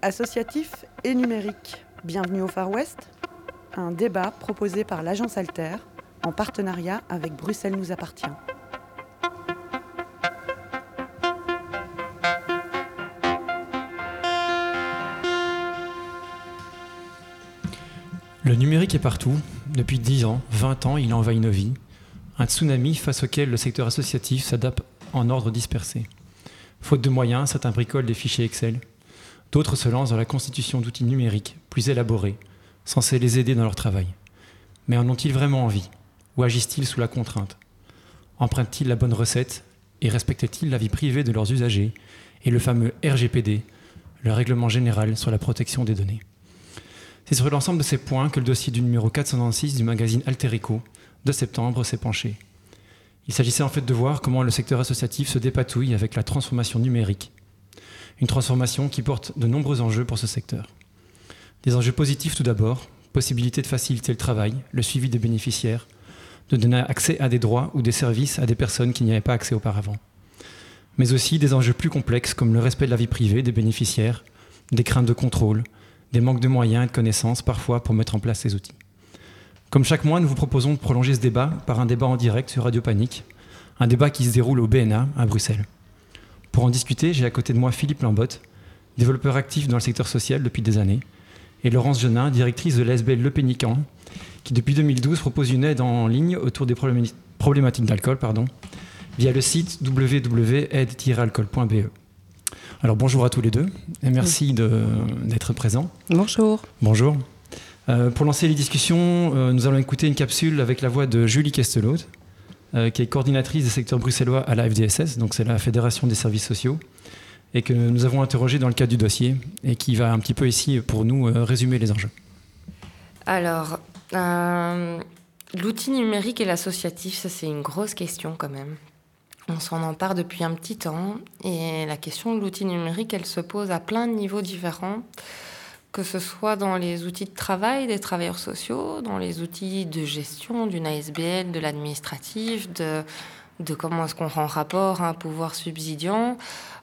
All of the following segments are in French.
Associatif et numérique. Bienvenue au Far West. Un débat proposé par l'agence Alter en partenariat avec Bruxelles nous appartient. Le numérique est partout. Depuis 10 ans, 20 ans, il envahit nos vies. Un tsunami face auquel le secteur associatif s'adapte en ordre dispersé. Faute de moyens, certains bricolent des fichiers Excel. D'autres se lancent dans la constitution d'outils numériques plus élaborés, censés les aider dans leur travail. Mais en ont-ils vraiment envie? Ou agissent-ils sous la contrainte? Empruntent-ils la bonne recette Et respectent-ils la vie privée de leurs usagers? Et le fameux RGPD, le règlement général sur la protection des données C'est sur l'ensemble de ces points que le dossier du numéro 426 du magazine Alterico de septembre s'est penché. Il s'agissait en fait de voir comment le secteur associatif se dépatouille avec la transformation numérique. Une transformation qui porte de nombreux enjeux pour ce secteur. Des enjeux positifs tout d'abord, possibilité de faciliter le travail, le suivi des bénéficiaires, de donner accès à des droits ou des services à des personnes qui n'y avaient pas accès auparavant. Mais aussi des enjeux plus complexes comme le respect de la vie privée des bénéficiaires, des craintes de contrôle, des manques de moyens et de connaissances parfois pour mettre en place ces outils. Comme chaque mois, nous vous proposons de prolonger ce débat par un débat en direct sur Radio Panique, un débat qui se déroule au BNA à Bruxelles. Pour en discuter, j'ai à côté de moi Philippe Lambotte, développeur actif dans le secteur social depuis des années, et Laurence Genin, directrice de l'SBL Le Pénican, qui depuis 2012 propose une aide en ligne autour des problématiques d'alcool pardon, via le site www.aide-alcool.be. Alors bonjour à tous les deux et merci d'être présents. Bonjour. Bonjour. Euh, pour lancer les discussions, euh, nous allons écouter une capsule avec la voix de Julie Kestelot, euh, qui est coordinatrice des secteurs bruxellois à la FDSS, donc c'est la Fédération des services sociaux, et que nous avons interrogé dans le cadre du dossier, et qui va un petit peu ici, pour nous, résumer les enjeux. Alors, l'outil numérique et l'associatif, ça c'est une grosse question quand même. On s'en empare depuis un petit temps, et la question de l'outil numérique, elle se pose à plein de niveaux différents que ce soit dans les outils de travail des travailleurs sociaux, dans les outils de gestion d'une ASBL, de l'administratif, de, comment est-ce qu'on rend rapport à un pouvoir subsidiant,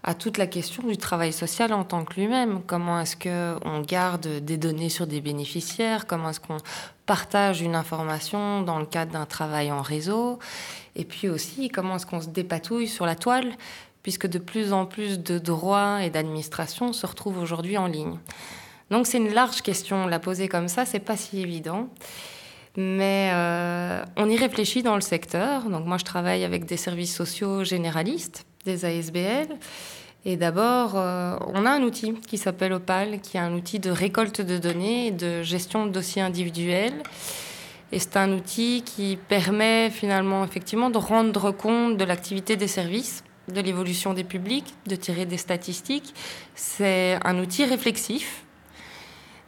à toute la question du travail social en tant que lui-même. Comment est-ce qu'on garde des données sur des bénéficiaires? Comment est-ce qu'on partage une information dans le cadre d'un travail en réseau? Et puis aussi, comment est-ce qu'on se dépatouille sur la toile puisque de plus en plus de droits et d'administration se retrouvent aujourd'hui en ligne. Donc c'est une large question, la poser comme ça, c'est pas si évident. Mais euh, on y réfléchit dans le secteur. Donc moi je travaille avec des services sociaux généralistes, des ASBL. Et d'abord, euh, on a un outil qui s'appelle Opal, qui est un outil de récolte de données et de gestion de dossiers individuels. Et c'est un outil qui permet finalement effectivement de rendre compte de l'activité des services, de l'évolution des publics, de tirer des statistiques. C'est un outil réflexif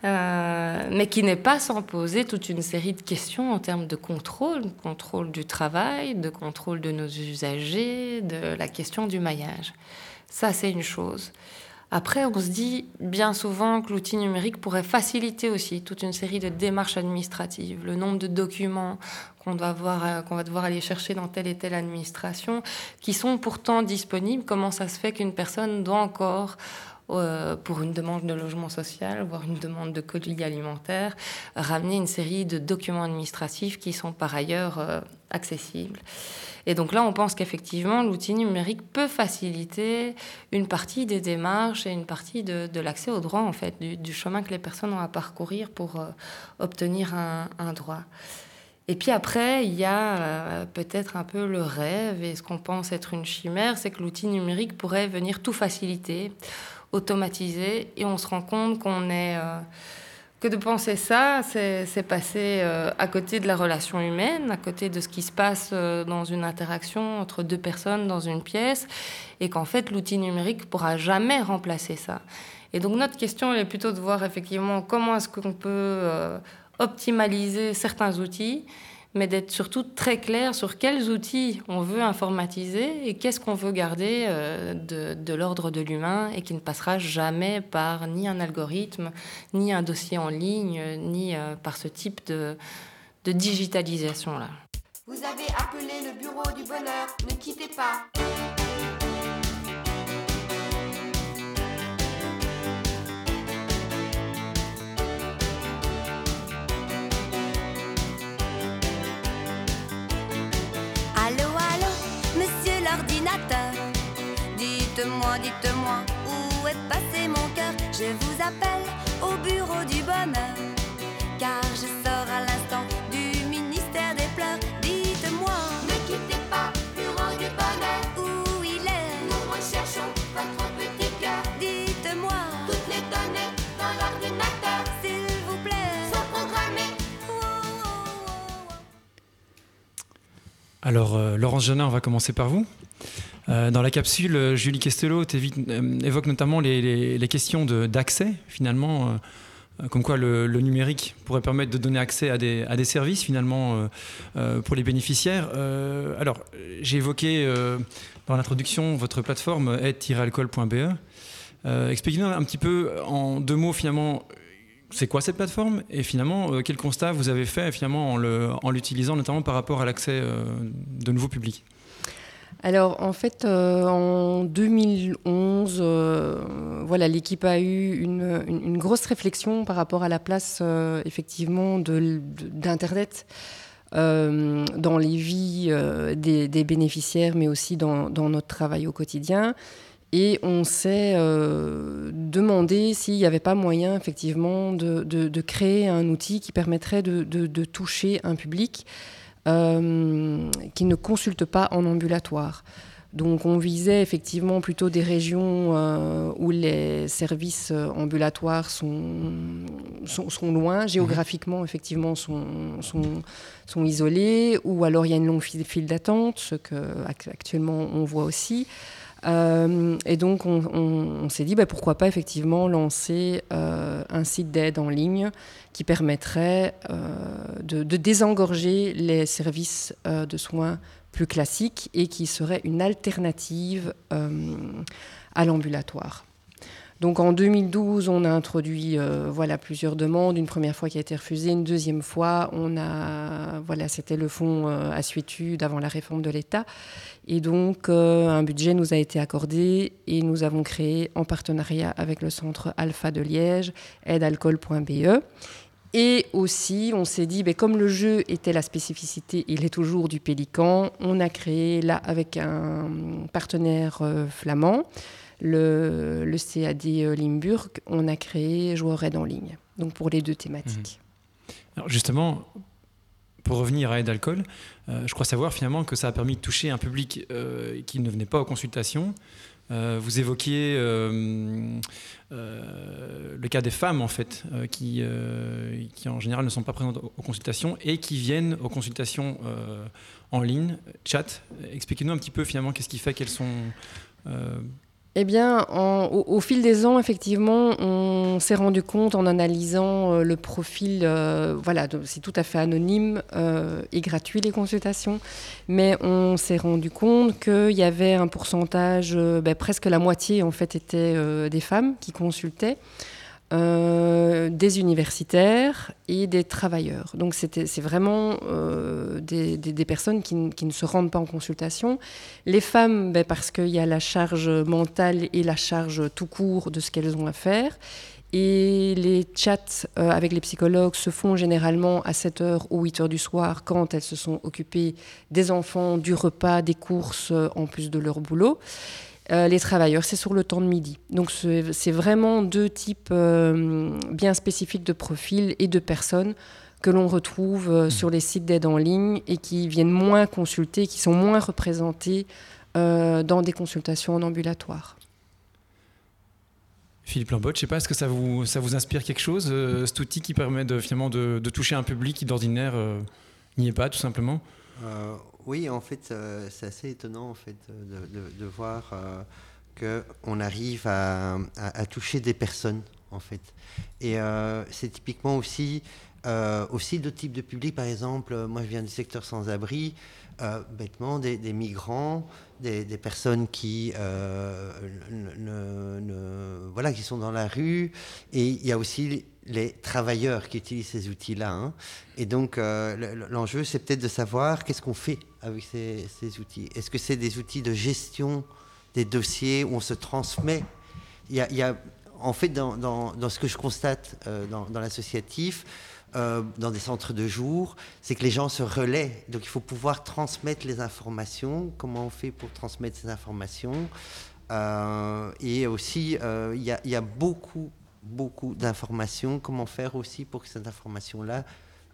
euh, mais qui n'est pas sans poser toute une série de questions en termes de contrôle, contrôle du travail, de contrôle de nos usagers, de la question du maillage. Ça, c'est une chose. Après, on se dit bien souvent que l'outil numérique pourrait faciliter aussi toute une série de démarches administratives, le nombre de documents qu'on doit euh, qu'on va devoir aller chercher dans telle et telle administration, qui sont pourtant disponibles. Comment ça se fait qu'une personne doit encore pour une demande de logement social, voire une demande de colis alimentaire, ramener une série de documents administratifs qui sont par ailleurs euh, accessibles. Et donc là, on pense qu'effectivement, l'outil numérique peut faciliter une partie des démarches et une partie de, l'accès au droit, en fait, du, chemin que les personnes ont à parcourir pour euh, obtenir un, droit. Et puis après, il y a peut-être un peu le rêve et ce qu'on pense être une chimère, c'est que l'outil numérique pourrait venir tout faciliter automatisé et on se rend compte qu'on est... Euh, que de penser ça, c'est passer euh, à côté de la relation humaine, à côté de ce qui se passe euh, dans une interaction entre deux personnes dans une pièce, et qu'en fait l'outil numérique pourra jamais remplacer ça. Et donc notre question est plutôt de voir effectivement comment est-ce qu'on peut optimaliser certains outils mais d'être surtout très clair sur quels outils on veut informatiser et qu'est-ce qu'on veut garder euh, de, l'ordre de l'humain et qui ne passera jamais par ni un algorithme, ni un dossier en ligne, ni euh, par ce type de, de digitalisation-là. Vous avez appelé le bureau du bonheur, ne quittez pas. Dites-moi, dites-moi, où est passé mon cœur? Je vous appelle au bureau du bonheur, car je sors à l'instant du ministère des pleurs. Dites-moi, Ne quittez pas bureau du bonheur. où il est? Nous recherchons votre petit cœur. Dites-moi, Toutes les données dans l'ordinateur s'il vous plaît. sont programmées. Alors, euh, Laurence Jeannin, on va commencer par vous. Euh, dans la capsule, euh, Julie Castello euh, évoque notamment les, questions d'accès, finalement, comme quoi le, numérique pourrait permettre de donner accès à des, à des services, finalement, pour les bénéficiaires. Alors, j'ai évoqué dans l'introduction votre plateforme aide-alcool.be. Expliquez-nous un petit peu, en deux mots, finalement, c'est quoi cette plateforme et finalement, quel constat vous avez fait finalement en l'utilisant, notamment par rapport à l'accès de nouveaux publics? Alors en fait, euh, en 2011, euh, voilà, l'équipe a eu une, grosse réflexion par rapport à la place euh, effectivement d'Internet dans les vies des, bénéficiaires, mais aussi dans, notre travail au quotidien. Et on s'est demandé s'il n'y avait pas moyen effectivement de, créer un outil qui permettrait de toucher un public euh, qui ne consulte pas en ambulatoire. Donc on visait effectivement plutôt des régions euh, où les services euh, ambulatoires sont, sont, sont loin, géographiquement effectivement sont, sont, sont isolés, ou alors il y a une longue file, file d'attente, ce qu'actuellement on voit aussi. Euh, et donc on, s'est dit bah, pourquoi pas effectivement lancer euh, un site d'aide en ligne qui permettrait euh, de, de désengorger les services de soins plus classiques et qui serait une alternative à l'ambulatoire. Donc en 2012, on a introduit euh, voilà plusieurs demandes. Une première fois qui a été refusée, une deuxième fois, on a voilà c'était le fonds euh, Assuétude avant la réforme de l'État, et donc euh, un budget nous a été accordé et nous avons créé en partenariat avec le centre Alpha de Liège aidealcool.be. Et aussi, on s'est dit, ben, comme le jeu était la spécificité, il est toujours du Pélican, on a créé là avec un partenaire euh, flamand, le, CAD euh, Limburg, on a créé Joueur Aide en ligne, donc pour les deux thématiques. Alors justement, pour revenir à Aide Alcool, euh, je crois savoir finalement que ça a permis de toucher un public euh, qui ne venait pas aux consultations. Vous évoquiez le cas des femmes en fait, qui, en général ne sont pas présentes aux consultations et qui viennent aux consultations en ligne, chat. Expliquez-nous un petit peu finalement qu'est-ce qui fait qu'elles sont Eh bien, en- au, fil des ans, effectivement, on s'est rendu compte en analysant euh, le profil, euh, voilà, c'est tout à fait anonyme euh, et gratuit les consultations, mais on s'est rendu compte qu'il y avait un pourcentage, ben, presque la moitié en fait, étaient des femmes qui consultaient. Euh, des universitaires et des travailleurs. Donc c'est vraiment euh, des, personnes qui, qui ne se rendent pas en consultation les femmes, ben, parce qu'il y a la charge mentale et la charge tout court de ce qu'elles ont à faire. Et les chats euh, avec les psychologues se font généralement à 7h ou 8h du soir quand elles se sont occupées des enfants, du repas, des courses en plus de leur boulot. Euh, les travailleurs, c'est sur le temps de midi. Donc c'est vraiment deux types euh, bien spécifiques de profils et de personnes que l'on retrouve euh, sur les sites d'aide en ligne et qui viennent moins consulter, qui sont moins représentés euh, dans des consultations en ambulatoire. Philippe Lambotte, je sais pas, est-ce que ça vous, ça vous inspire quelque chose, euh, cet outil qui permet de, finalement de, de toucher un public qui d'ordinaire euh, n'y est pas, tout simplement? Euh, oui, en fait, euh, c'est assez étonnant en fait de, de- de voir euh, que on arrive à, toucher des personnes en fait. Et euh, c'est typiquement aussi euh, aussi d'autres types de publics. Par exemple, euh, moi je viens du secteur sans-abri, euh, bêtement des, migrants, des, personnes qui euh, voilà qui sont dans la rue. Et il y a aussi les travailleurs qui utilisent ces outils-là. hein. Et donc, euh, le- l'enjeu, c'est peut-être de savoir qu'est-ce qu'on fait avec ces, outils. Est-ce que c'est des outils de gestion des dossiers où on se transmet? Il y a, En fait, dans, ce que je constate euh, dans, l'associatif, euh, dans des centres de jour, c'est que les gens se relaient. Donc il faut pouvoir transmettre les informations. Comment on fait pour transmettre ces informations? Et aussi, il y a beaucoup, beaucoup d'informations. Comment faire aussi pour que cette information-là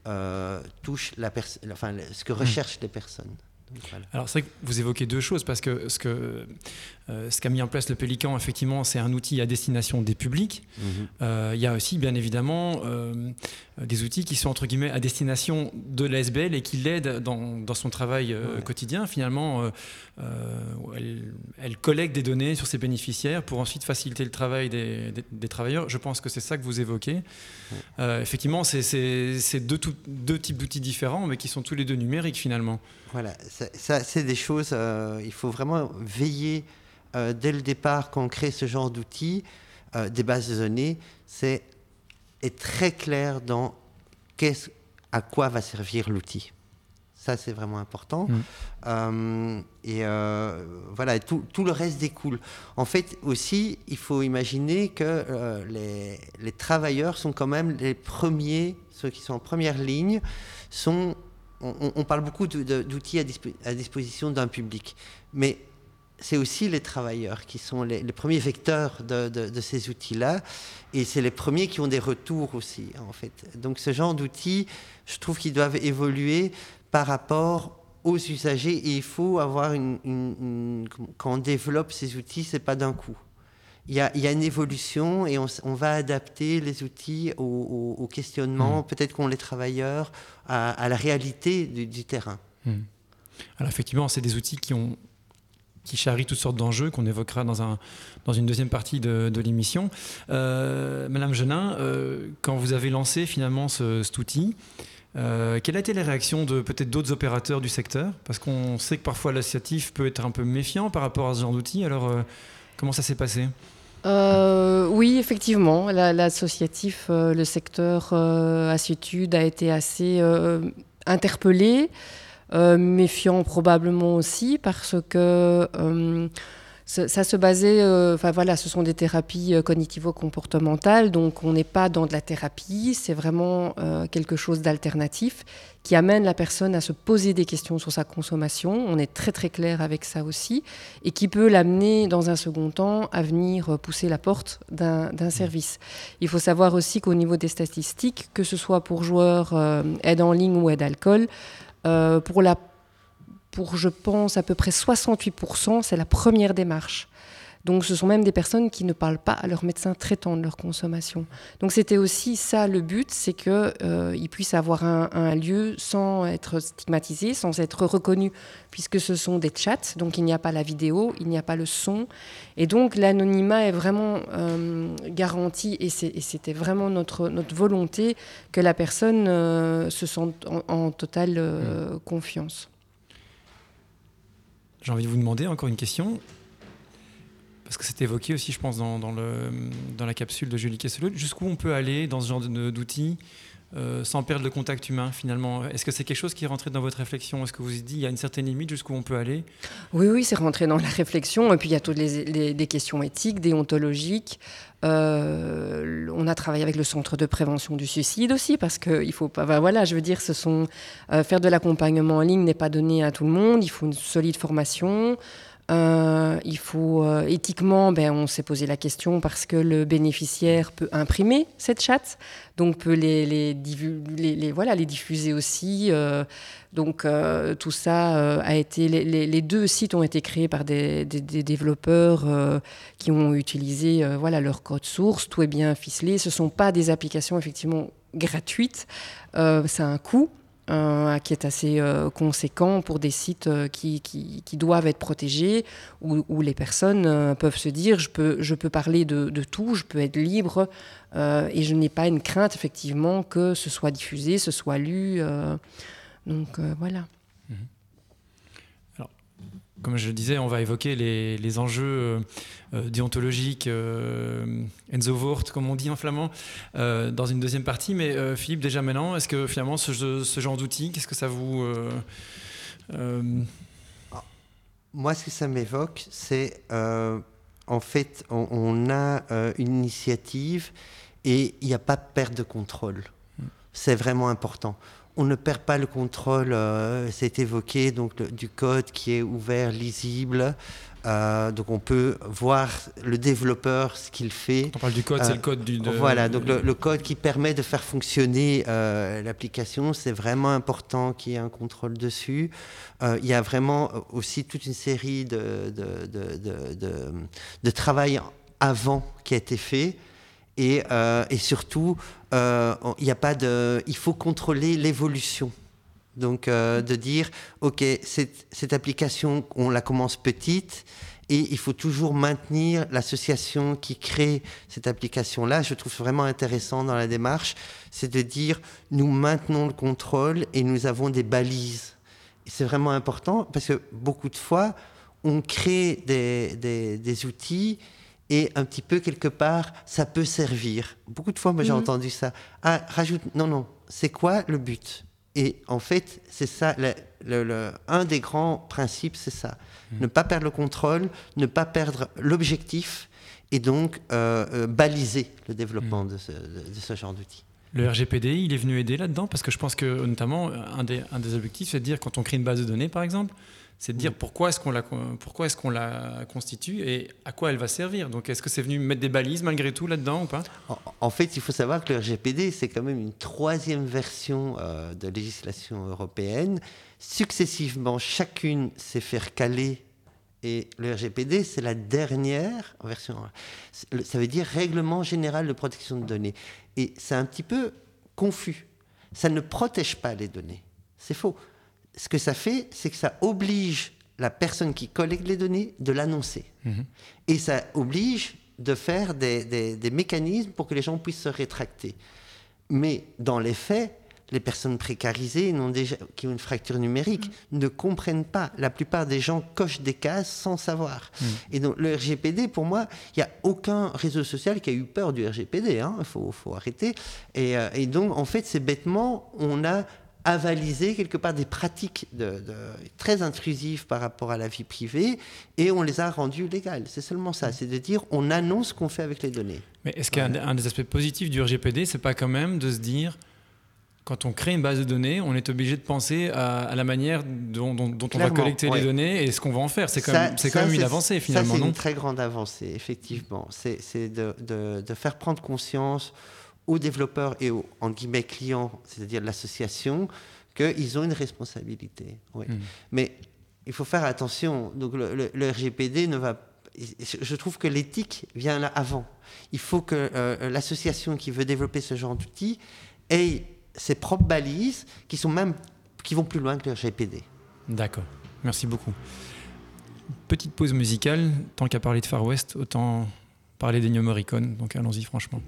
euh, touche la enfin, ce que recherchent les personnes. Donc, voilà. Alors c'est vrai que vous évoquez deux choses parce que ce que euh, ce qu'a mis en place le Pélican, effectivement, c'est un outil à destination des publics. Euh, Il y a aussi, bien évidemment, euh, des outils qui sont entre guillemets à destination de l'ASBL et qui l'aident dans, dans son travail Ouais. quotidien. Finalement, elle, elle collecte des données sur ses bénéficiaires pour ensuite faciliter le travail des, des- des travailleurs. Je pense que c'est ça que vous évoquez. Effectivement, c'est- deux types d'outils différents, mais qui sont tous les deux numériques finalement. Voilà, ça, ça, c'est des choses, euh, il faut vraiment veiller euh, dès le départ quand on crée ce genre d'outils, euh, des bases de données, c'est être très clair dans qu'est-ce, à quoi va servir l'outil. Ça, c'est vraiment important. Mm. Et voilà, tout, tout le reste découle. En fait, aussi, il faut imaginer que les, les travailleurs sont quand même les premiers, ceux qui sont en première ligne, sont on, parle beaucoup d'outils à, dispo- à disposition d'un public, mais c'est aussi les travailleurs qui sont les, premiers vecteurs de, ces outils-là, et c'est les premiers qui ont des retours aussi, en fait. Donc ce genre d'outils, je trouve qu'ils doivent évoluer par rapport aux usagers, et il faut avoir une, une- une- quand on développe ces outils, c'est pas d'un coup. Il y, a, il y a une évolution et on, va adapter les outils au, au- au questionnement, peut-être qu'ont les travailleurs, à, à la réalité du, du terrain. Alors effectivement, c'est des outils qui ont qui charrient toutes sortes d'enjeux qu'on évoquera dans, un, dans une deuxième partie de, de l'émission. Euh, Madame Genin, euh, quand vous avez lancé finalement ce, cet outil, euh, quelles étaient les réactions de peut-être d'autres opérateurs du secteur? Parce qu'on sait que parfois l'associatif peut être un peu méfiant par rapport à ce genre d'outil. Alors comment ça s'est passé? Euh, oui, effectivement, la- l'associatif, euh, le secteur euh, Assitude a été assez euh, interpellé, euh, méfiant probablement aussi, parce que ça, se basait, euh, enfin voilà, ce sont des thérapies euh, cognitivo-comportementales, donc on n'est pas dans de la thérapie, c'est vraiment euh, quelque chose d'alternatif qui amène la personne à se poser des questions sur sa consommation. On est très très clair avec ça aussi et qui peut l'amener dans un second temps à venir pousser la porte d'un d'un service. Il faut savoir aussi qu'au niveau des statistiques, que ce soit pour joueurs euh, aide en ligne ou aide alcool, pour, la, pour je pense à peu près 68%, c'est la première démarche. Donc ce sont même des personnes qui ne parlent pas à leur médecin traitant de leur consommation. Donc c'était aussi ça le but, c'est qu'ils euh, ils puissent avoir un, un lieu sans être stigmatisés, sans être reconnus, puisque ce sont des chats, donc il n'y a pas la vidéo, il n'y a pas le son. Et donc l'anonymat est vraiment euh, garanti, et c'était vraiment notre, notre volonté que la personne euh, se sente en, en totale euh, confiance. J'ai envie de vous demander encore une question. Parce que c'est évoqué aussi, je pense, dans, dans la capsule de Julie Kesselot. Jusqu'où on peut aller dans ce genre d'outils euh, sans perdre le contact humain, finalement Est-ce que c'est quelque chose qui est rentré dans votre réflexion? Est-ce que vous vous dites, il y a une certaine limite jusqu'où on peut aller? Oui, oui, c'est rentré dans la réflexion. Et puis il y a toutes les, questions éthiques, déontologiques. Euh, on a travaillé avec le centre de prévention du suicide aussi, parce que il faut pas. voilà, je veux dire, ce sont euh, faire de l'accompagnement en ligne n'est pas donné à tout le monde. Il faut une solide formation. Euh, il faut euh, éthiquement, ben, on s'est posé la question parce que le bénéficiaire peut imprimer cette chatte, donc peut les, voilà, les diffuser aussi. euh, donc tout ça a été, les, deux sites ont été créés par des, des- développeurs qui ont utilisé voilà leur code source, tout est bien ficelé. Ce sont pas des applications effectivement gratuites, ça a un coût. Euh, qui est assez euh, conséquent pour des sites euh, qui, qui- doivent être protégés, où, où les personnes peuvent se dire je peux, je peux parler de, de tout, je peux être libre, et je n'ai pas une crainte effectivement que ce soit diffusé, ce soit lu. donc voilà. Comme je le disais, on va évoquer les, les enjeux euh, euh, déontologiques, euh, Enzovort, comme on dit en flamand, euh, dans une deuxième partie. Mais Philippe, déjà maintenant, est-ce que finalement ce, genre d'outil, qu'est-ce que ça vous... euh, Moi, ce que ça m'évoque, c'est en fait, on, on a une initiative et il n'y a pas de perte de contrôle. c'est vraiment important. On ne perd pas le contrôle, euh, c'est évoqué, donc le- du code qui est ouvert, lisible. Euh, donc on peut voir le développeur, ce qu'il fait. On parle du code, Euh, c'est le code du. de- Voilà, donc le, le code qui permet de faire fonctionner euh, l'application, c'est vraiment important qu'il y ait un contrôle dessus. Euh, il y a vraiment aussi toute une série de- de- de travail avant qui a été fait. Et, euh, et surtout, euh, pas de, il faut contrôler l'évolution. Donc, euh, de dire, OK, cette, application, on la commence petite et il faut toujours maintenir l'association qui crée cette application-là. Je trouve vraiment intéressant dans la démarche, c'est de dire, nous maintenons le contrôle et nous avons des balises. C'est vraiment important parce que beaucoup de fois, on crée des- des outils et un petit peu quelque part, ça peut servir. Beaucoup de fois, moi j'ai Mhm. entendu ça. Ah, rajoute. Non, non. C'est quoi le but? Et en fait, c'est ça. le- le- le- un des grands principes, c'est ça. Ne pas perdre le contrôle, ne pas perdre l'objectif, et donc euh, euh, baliser le développement de, ce, de- de ce genre d'outils. Le RGPD, il est venu aider là-dedans? Parce que je pense que notamment un des, un des objectifs, c'est de dire quand on crée une base de données, par exemple, c'est de dire pourquoi est-ce qu'on la pourquoi est-ce qu'on la constitue et à quoi elle va servir. Donc est-ce que c'est venu mettre des balises malgré tout là-dedans ou pas? En, en fait, il faut savoir que le RGPD, c'est quand même une troisième version euh, de législation européenne. Successivement, chacune s'est fait caler. Et le RGPD, c'est la dernière version. Ça veut dire Règlement général de protection de données. Et c'est un petit peu confus. Ça ne protège pas les données. C'est faux. Ce que ça fait, c'est que ça oblige la personne qui collecte les données de l'annoncer. Et ça oblige de faire des, des- des mécanismes pour que les gens puissent se rétracter. Mais dans les faits, les personnes précarisées déjà, qui ont une fracture numérique ne comprennent pas. La plupart des gens cochent des cases sans savoir. Et donc le RGPD, pour moi, il n'y a aucun réseau social qui a eu peur du RGPD. hein. Il faut, faut arrêter. Et, euh, et donc, en fait, c'est bêtement, on a avalisé quelque part des pratiques de- de- très intrusives par rapport à la vie privée et on les a rendues légales. C'est seulement ça. C'est de dire on annonce ce qu'on fait avec les données. Mais est-ce qu'un un des aspects positifs du RGPD, c'est pas quand même de se dire quand on crée une base de données, on est obligé de penser à, à la manière dont, dont- dont on va collecter ouais. les données et ce qu'on va en faire. C'est quand Ça- même, c'est ça, quand même une c'est- avancée ça, finalement, c'est non? une très grande avancée, effectivement. C'est c'est de, de- de faire prendre conscience aux développeurs et aux en guillemets, clients, c'est-à-dire l'association, qu'ils ont une responsabilité. oui. Mhm. Mais il faut faire attention. Donc le, le- le RGPD ne va. je- Je trouve que l'éthique vient là avant. Il faut que euh, l'association qui veut développer ce genre d'outils ait ses propres balises qui sont même qui vont plus loin que le RGPD. D'accord, merci beaucoup. Petite pause musicale, tant qu'à parler de Far West, autant parler d'Ennio Morricone, donc allons-y franchement.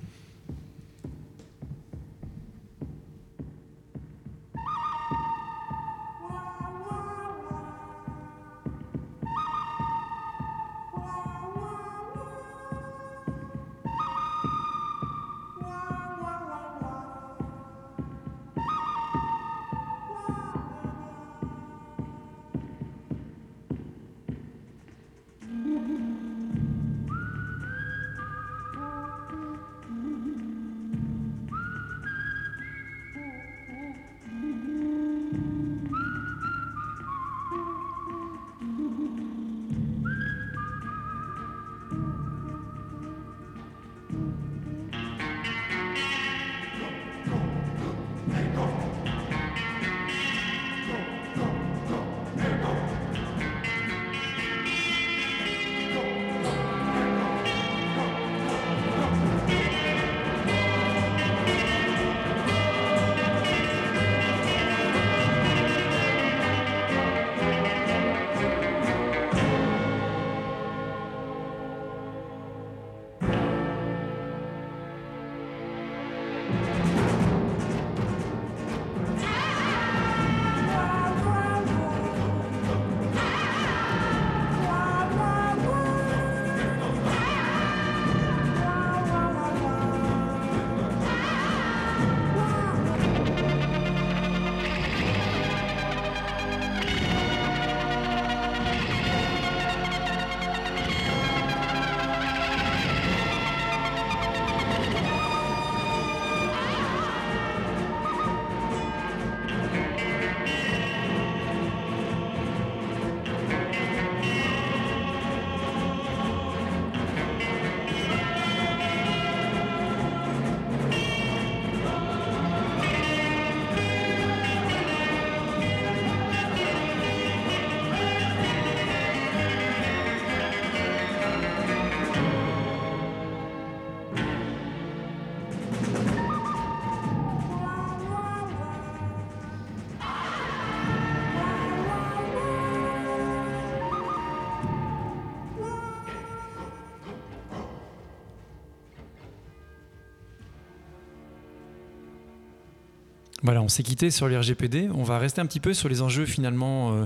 Voilà, on s'est quitté sur le RGPD. On va rester un petit peu sur les enjeux finalement euh,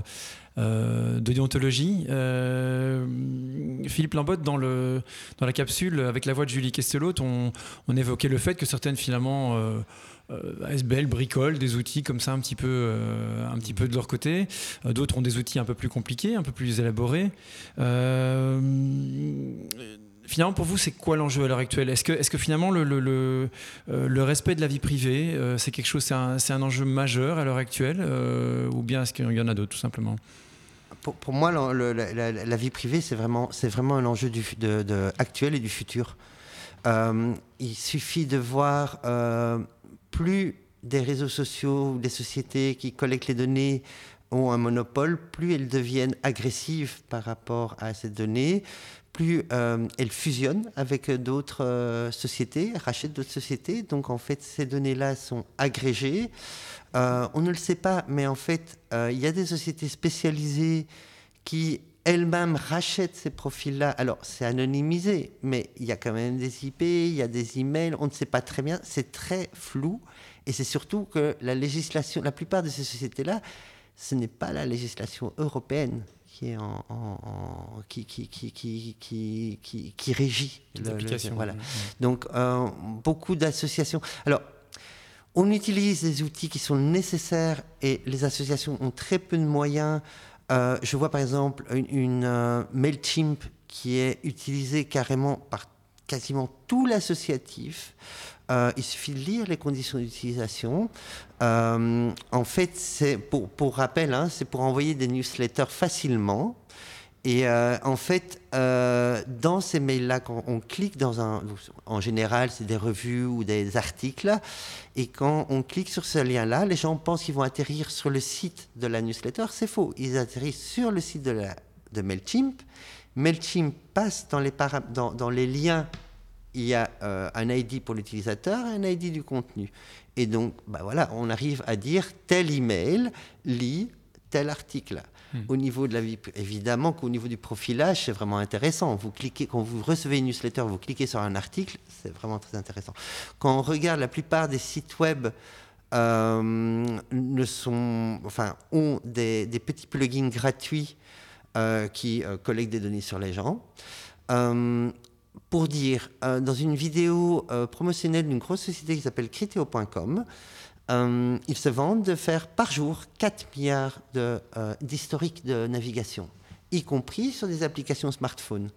euh, de déontologie. Euh, Philippe Lambotte, dans, la capsule, avec la voix de Julie Kestelot, on, évoquait le fait que certaines finalement euh, euh, ASBL bricolent des outils comme ça un petit peu, euh, un petit peu de leur côté. Euh, D'autres ont des outils un peu plus compliqués, un peu plus élaborés. Finalement, pour vous, c'est quoi l'enjeu à l'heure actuelle? Est-ce que, est que finalement le, le, le, euh, le respect de la vie privée, euh, c'est quelque chose, c'est un, un enjeu majeur à l'heure actuelle, euh, ou bien est-ce qu'il y en a d'autres tout simplement? Pour, moi, la, vie privée, c'est vraiment, vraiment un enjeu du, de, actuel et du futur. Il suffit de voir plus des réseaux sociaux, des sociétés qui collectent les données ont un monopole, plus elles deviennent agressives par rapport à ces données, plus euh, elles fusionnent avec d'autres euh, sociétés, rachètent d'autres sociétés. Donc en fait, ces données-là sont agrégées. Euh, on ne le sait pas, mais en fait, euh, il y a des sociétés spécialisées qui elles-mêmes rachètent ces profils-là. Alors, c'est anonymisé, mais il y a quand même des IP, il y a des emails, on ne sait pas très bien, c'est très flou. Et c'est surtout que la législation, la plupart de ces sociétés-là, ce n'est pas la législation européenne qui est en, en- en- qui, qui, qui, qui, qui, qui, qui régit applications. voilà. Donc, euh, beaucoup d'associations. Alors, on utilise des outils qui sont nécessaires et les associations ont très peu de moyens. Euh, je vois par exemple une, une, euh, MailChimp qui est utilisée carrément par quasiment tout l'associatif. Euh, il suffit de lire les conditions d'utilisation. Euh, en fait, pour, rappel, hein, c'est pour envoyer des newsletters facilement. Et euh, en fait, dans ces mails-là, quand on clique dans un, en général, c'est des revues ou des articles, et quand on clique sur ce lien-là, les gens pensent qu'ils vont atterrir sur le site de la newsletter. C'est faux. Ils atterrissent sur le site de, Mailchimp. Mailchimp passe dans les, para- dans les liens. Il y a euh, un ID pour l'utilisateur et un ID du contenu. Et donc, bah voilà, on arrive à dire tel email lit tel article. Au niveau de la vie, évidemment qu'au niveau du profilage, c'est vraiment intéressant. Vous cliquez, quand vous recevez une newsletter, vous cliquez sur un article, c'est vraiment très intéressant. Quand on regarde la plupart des sites web, euh, ne sont, enfin, ont des, des petits plugins gratuits euh, qui collectent des données sur les gens. Euh, pour dire, euh, dans une vidéo euh, promotionnelle d'une grosse société qui s'appelle Criteo.com, euh, ils se vendent de faire par jour 4 milliards de, euh, d'historique de navigation, y compris sur des applications smartphone.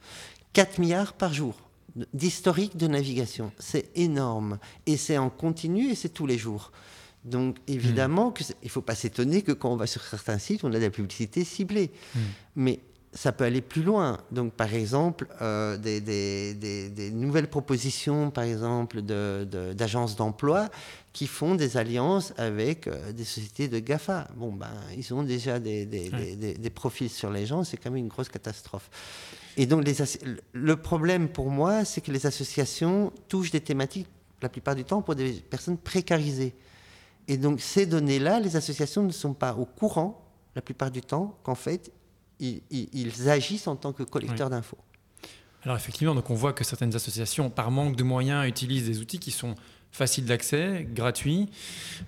4 milliards par jour d'historique de navigation. C'est énorme. Et c'est en continu et c'est tous les jours. Donc évidemment, que c'est- il ne faut pas s'étonner que quand on va sur certains sites, on a de la publicité ciblée. Mais ça peut aller plus loin. Donc, par exemple, euh, des, des- des- des nouvelles propositions, par exemple, de- de- d'agences d'emploi qui font des alliances avec euh, des sociétés de GAFA. Bon, ben, ils ont déjà des, Ouais. profils sur les gens, c'est quand même une grosse catastrophe. Et donc, les le problème pour moi, c'est que les associations touchent des thématiques, la plupart du temps, pour des personnes précarisées. Et donc, ces données-là, les associations ne sont pas au courant, la plupart du temps, qu'en fait, ils, agissent en tant que collecteurs d'infos. Alors effectivement, donc on voit que certaines associations, par manque de moyens, utilisent des outils qui sont faciles d'accès, gratuits,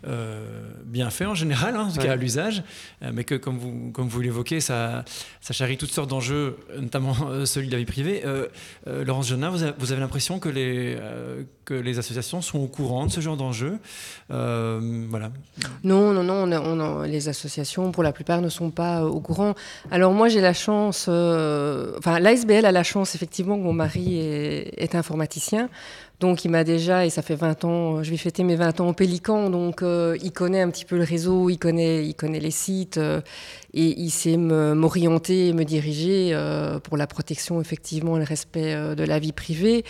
euh, bien faits en général, hein, en tout cas Ouais. à l'usage, euh, mais que comme vous, comme vous l'évoquez, ça, ça charrie toutes sortes d'enjeux, notamment euh, celui de la vie privée. Euh, euh, Laurence Jonas, vous avez, l'impression que les, euh, que les associations sont au courant de ce genre d'enjeux? Euh, Voilà. Non, non, non, on a- on a- les associations, pour la plupart, ne sont pas au courant. Alors moi, j'ai la chance, euh, enfin l'ASBL a la chance, effectivement, que mon mari est, est informaticien. Donc il m'a déjà, et ça fait 20 ans, je vais fêter mes 20 ans au Pélican, donc euh, il connaît un petit peu le réseau, il connaît, il connaît les sites, euh, et il sait m'orienter et me diriger euh, pour la protection, effectivement, et le respect euh, de la vie privée.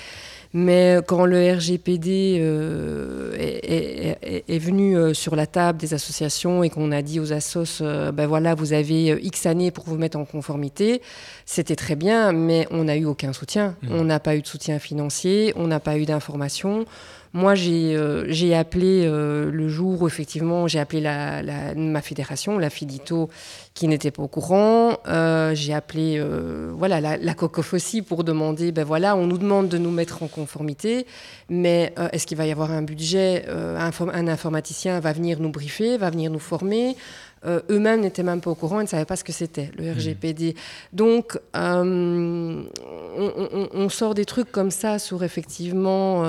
Mais quand le RGPD euh, est, est- est- est venu sur la table des associations et qu'on a dit aux assos, euh, ben voilà, vous avez X années pour vous mettre en conformité, c'était très bien, mais on n'a eu aucun soutien. Mhm. On n'a pas eu de soutien financier, on n'a pas eu d'information. Moi, j'ai euh, appelé le jour où effectivement j'ai appelé la, la- ma fédération, la Fidito, qui n'était pas au courant. Euh, j'ai appelé euh, voilà la, la COCOF aussi pour demander, ben voilà, on nous demande de nous mettre en conformité, mais euh, est-ce qu'il va y avoir un budget un, form- un informaticien va venir nous briefer, va venir nous former. Eux-mêmes n'étaient même pas au courant, ils ne savaient pas ce que c'était, le RGPD. Donc, on, on- on sort des trucs comme ça sur effectivement,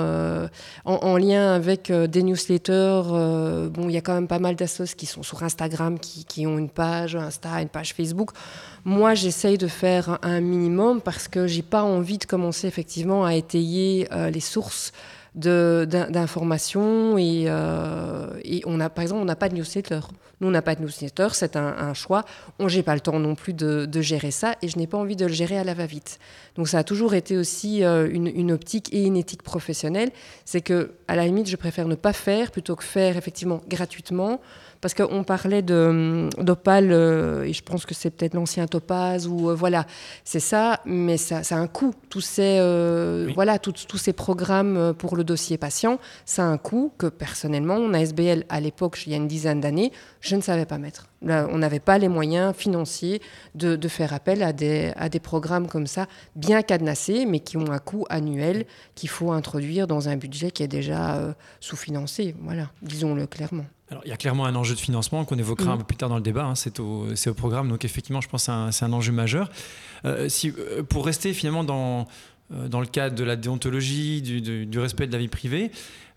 en, en lien avec des newsletters. bon, il y a quand même pas mal d'assos qui sont sur Instagram, qui, qui ont une page Insta, une page Facebook. Moi, j'essaye de faire un, minimum parce que j'ai pas envie de commencer effectivement à étayer euh, les sources d'informations et, euh, et on a par exemple on n'a pas de newsletter. Nous on n'a pas de newsletter c'est un, choix. On j'ai pas le temps non plus de, gérer ça et je n'ai pas envie de le gérer à la va-vite. Donc ça a toujours été aussi euh, une, une optique et une éthique professionnelle. C'est que à la limite je préfère ne pas faire plutôt que faire effectivement gratuitement parce qu'on parlait de d'Opal euh, et je pense que c'est peut-être l'ancien Topaz ou euh, voilà c'est ça mais ça, ça a un coût tous ces euh, Oui. voilà tous tous ces programmes pour le dossier patient ça a un coût que personnellement mon ASBL à l'époque il y a une dizaine d'années je ne savais pas mettre Là, on n'avait pas les moyens financiers de, de faire appel à des, à des programmes comme ça, bien cadenassés, mais qui ont un coût annuel qu'il faut introduire dans un budget qui est déjà euh, sous-financé. Voilà, disons-le clairement. Alors, il y a clairement un enjeu de financement qu'on évoquera Mhm. un peu plus tard dans le débat. hein, c'est au, programme, donc effectivement, je pense que c'est un, enjeu majeur. Euh, si, euh, pour rester finalement dans, euh, dans le cadre de la déontologie, du, du- du respect de la vie privée,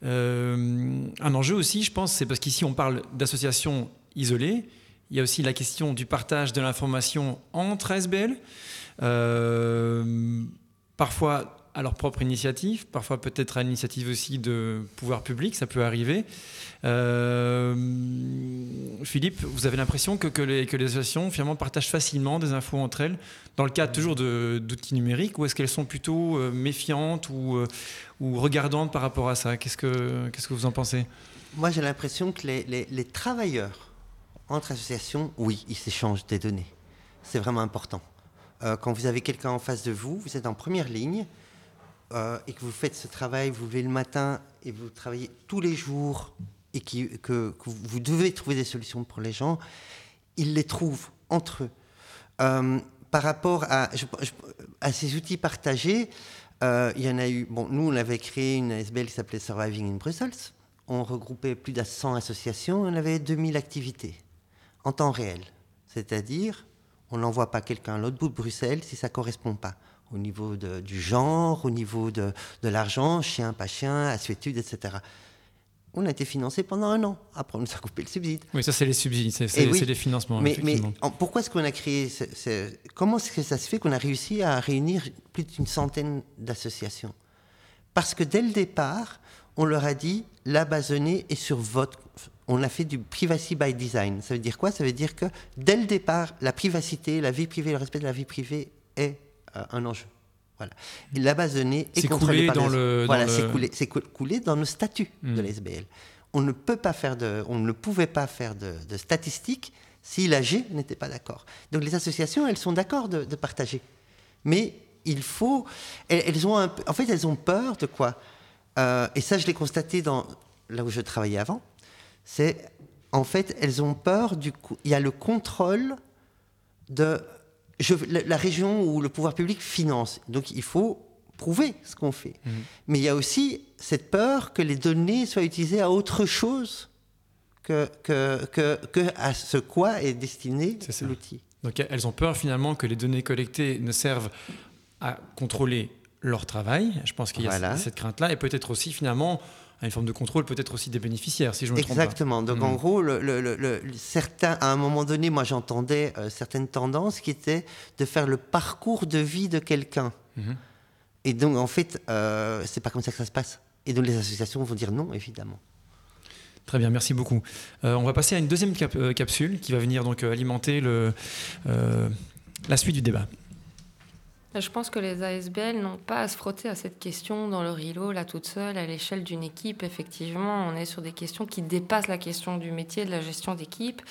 euh, un enjeu aussi, je pense, c'est parce qu'ici on parle d'associations isolées. Il y a aussi la question du partage de l'information entre ASBL, euh, parfois à leur propre initiative, parfois peut-être à l'initiative aussi de pouvoir public, ça peut arriver. Euh, Philippe, vous avez l'impression que, les, associations finalement partagent facilement des infos entre elles, dans le cadre toujours d'outils numériques, ou est-ce qu'elles sont plutôt euh, méfiantes ou, euh, ou regardantes par rapport à ça? Qu'est-ce que qu'est-ce que vous en pensez? Moi, j'ai l'impression que les, les- les travailleurs entre associations, oui, ils s'échangent des données. C'est vraiment important. Quand vous avez quelqu'un en face de vous, vous êtes en première ligne euh, et que vous faites ce travail, vous levez le matin et vous travaillez tous les jours et que, vous devez trouver des solutions pour les gens, ils les trouvent entre eux. Euh, par rapport à ces outils partagés, euh, il y en a eu. Bon, nous, on avait créé une ASBL qui s'appelait Surviving in Brussels. On regroupait plus de 100 associations. On avait 2000 activités en temps réel. C'est-à-dire, on n'envoie pas quelqu'un à l'autre bout de Bruxelles si ça ne correspond pas. Au niveau de- du genre, au niveau de, de l'argent, chien, pas chien, assuétude, etc. On a été financé pendant un an. Après, on nous a coupé le subside. Oui, ça c'est les subsides, c'est oui. les financements. Mais, mais effectivement. en- pourquoi est-ce qu'on a créé ce, ce- Comment est-ce que ça se fait qu'on a réussi à réunir plus d'une centaine d'associations? Parce que dès le départ, on leur a dit la données est sur votre. On a fait du privacy by design. Ça veut dire quoi? Ça veut dire que dès le départ, la privacité, la vie privée, le respect de la vie privée est un enjeu. Voilà. Et la base de données est C'est contrôlée par dans le- Voilà, c'est le- coulé, coulé dans nos statuts de Mm. l'SBL. On ne peut pas faire de, on ne pouvait pas faire de, de statistiques si l'AG n'était pas d'accord. Donc les associations, elles sont d'accord de, de partager, mais il faut, elles, elles ont un en fait, elles ont peur de quoi? Euh, Et ça, je l'ai constaté dans là où je travaillais avant. C'est en fait, elles ont peur du coup. Il y a le contrôle de je- la, la région où le pouvoir public finance. Donc il faut prouver ce qu'on fait. Mais il y a aussi cette peur que les données soient utilisées à autre chose que, que, que, que à ce quoi est destiné l'outil. Donc elles ont peur finalement que les données collectées ne servent à contrôler leur travail. Je pense qu'il y a Voilà. cette crainte-là et peut-être aussi finalement à une forme de contrôle, peut-être aussi des bénéficiaires, si je me trompe pas. Exactement. Donc en gros, le, le- le- le- certains, à un moment donné, moi j'entendais euh, certaines tendances qui étaient de faire le parcours de vie de quelqu'un. Mhm. Et donc en fait, euh, c'est pas comme ça que ça se passe. Et donc les associations vont dire non, évidemment. Très bien, merci beaucoup. Euh, on va passer à une deuxième cap- euh, capsule qui va venir donc alimenter le, la suite du débat. Je pense que les ASBL n'ont pas à se frotter à cette question dans leur îlot, là, toute seule, à l'échelle d'une équipe. Effectivement, on est sur des questions qui dépassent la question du métier, de la gestion d'équipe.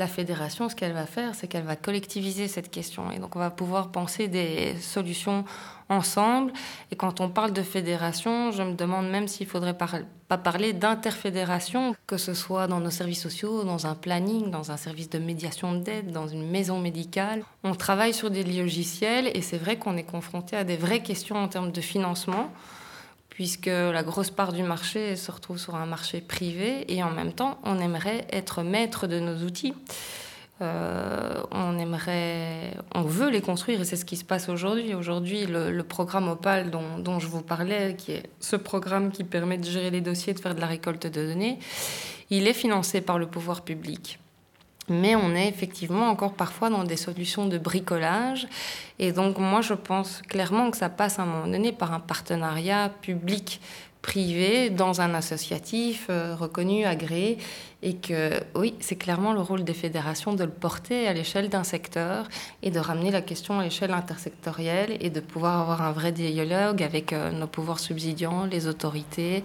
La fédération, ce qu'elle va faire, c'est qu'elle va collectiviser cette question. Et donc, on va pouvoir penser des solutions ensemble. Et quand on parle de fédération, je me demande même s'il faudrait pas parler d'interfédération, que ce soit dans nos services sociaux, dans un planning, dans un service de médiation d'aide, dans une maison médicale. On travaille sur des logiciels et c'est vrai qu'on est confronté à des vraies questions en termes de financement puisque la grosse part du marché se retrouve sur un marché privé et en même temps, on aimerait être maître de nos outils. Euh, on aimerait, on veut les construire et c'est ce qui se passe aujourd'hui. Aujourd'hui, le, programme Opal dont, dont, je vous parlais, qui est ce programme qui permet de gérer les dossiers, de faire de la récolte de données, il est financé par le pouvoir public. Mais on est effectivement encore parfois dans des solutions de bricolage. Et donc moi, je pense clairement que ça passe à un moment donné par un partenariat public privé dans un associatif euh, reconnu, agréé, et que oui, c'est clairement le rôle des fédérations de le porter à l'échelle d'un secteur et de ramener la question à l'échelle intersectorielle et de pouvoir avoir un vrai dialogue avec euh, nos pouvoirs subsidiants, les autorités.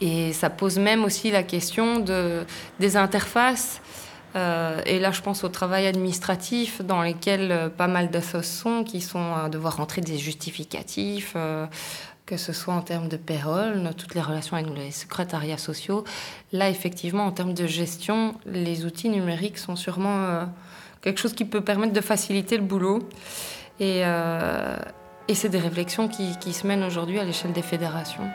Et ça pose même aussi la question de, des interfaces. Euh, et là, je pense au travail administratif dans lequel pas mal d'associations qui sont à devoir rentrer des justificatifs, que ce soit en termes de payroll, toutes les relations avec les secrétariats sociaux. Là, effectivement, en termes de gestion, les outils numériques sont sûrement euh, quelque chose qui peut permettre de faciliter le boulot. Et, euh, c'est des réflexions qui se mènent aujourd'hui à l'échelle des fédérations.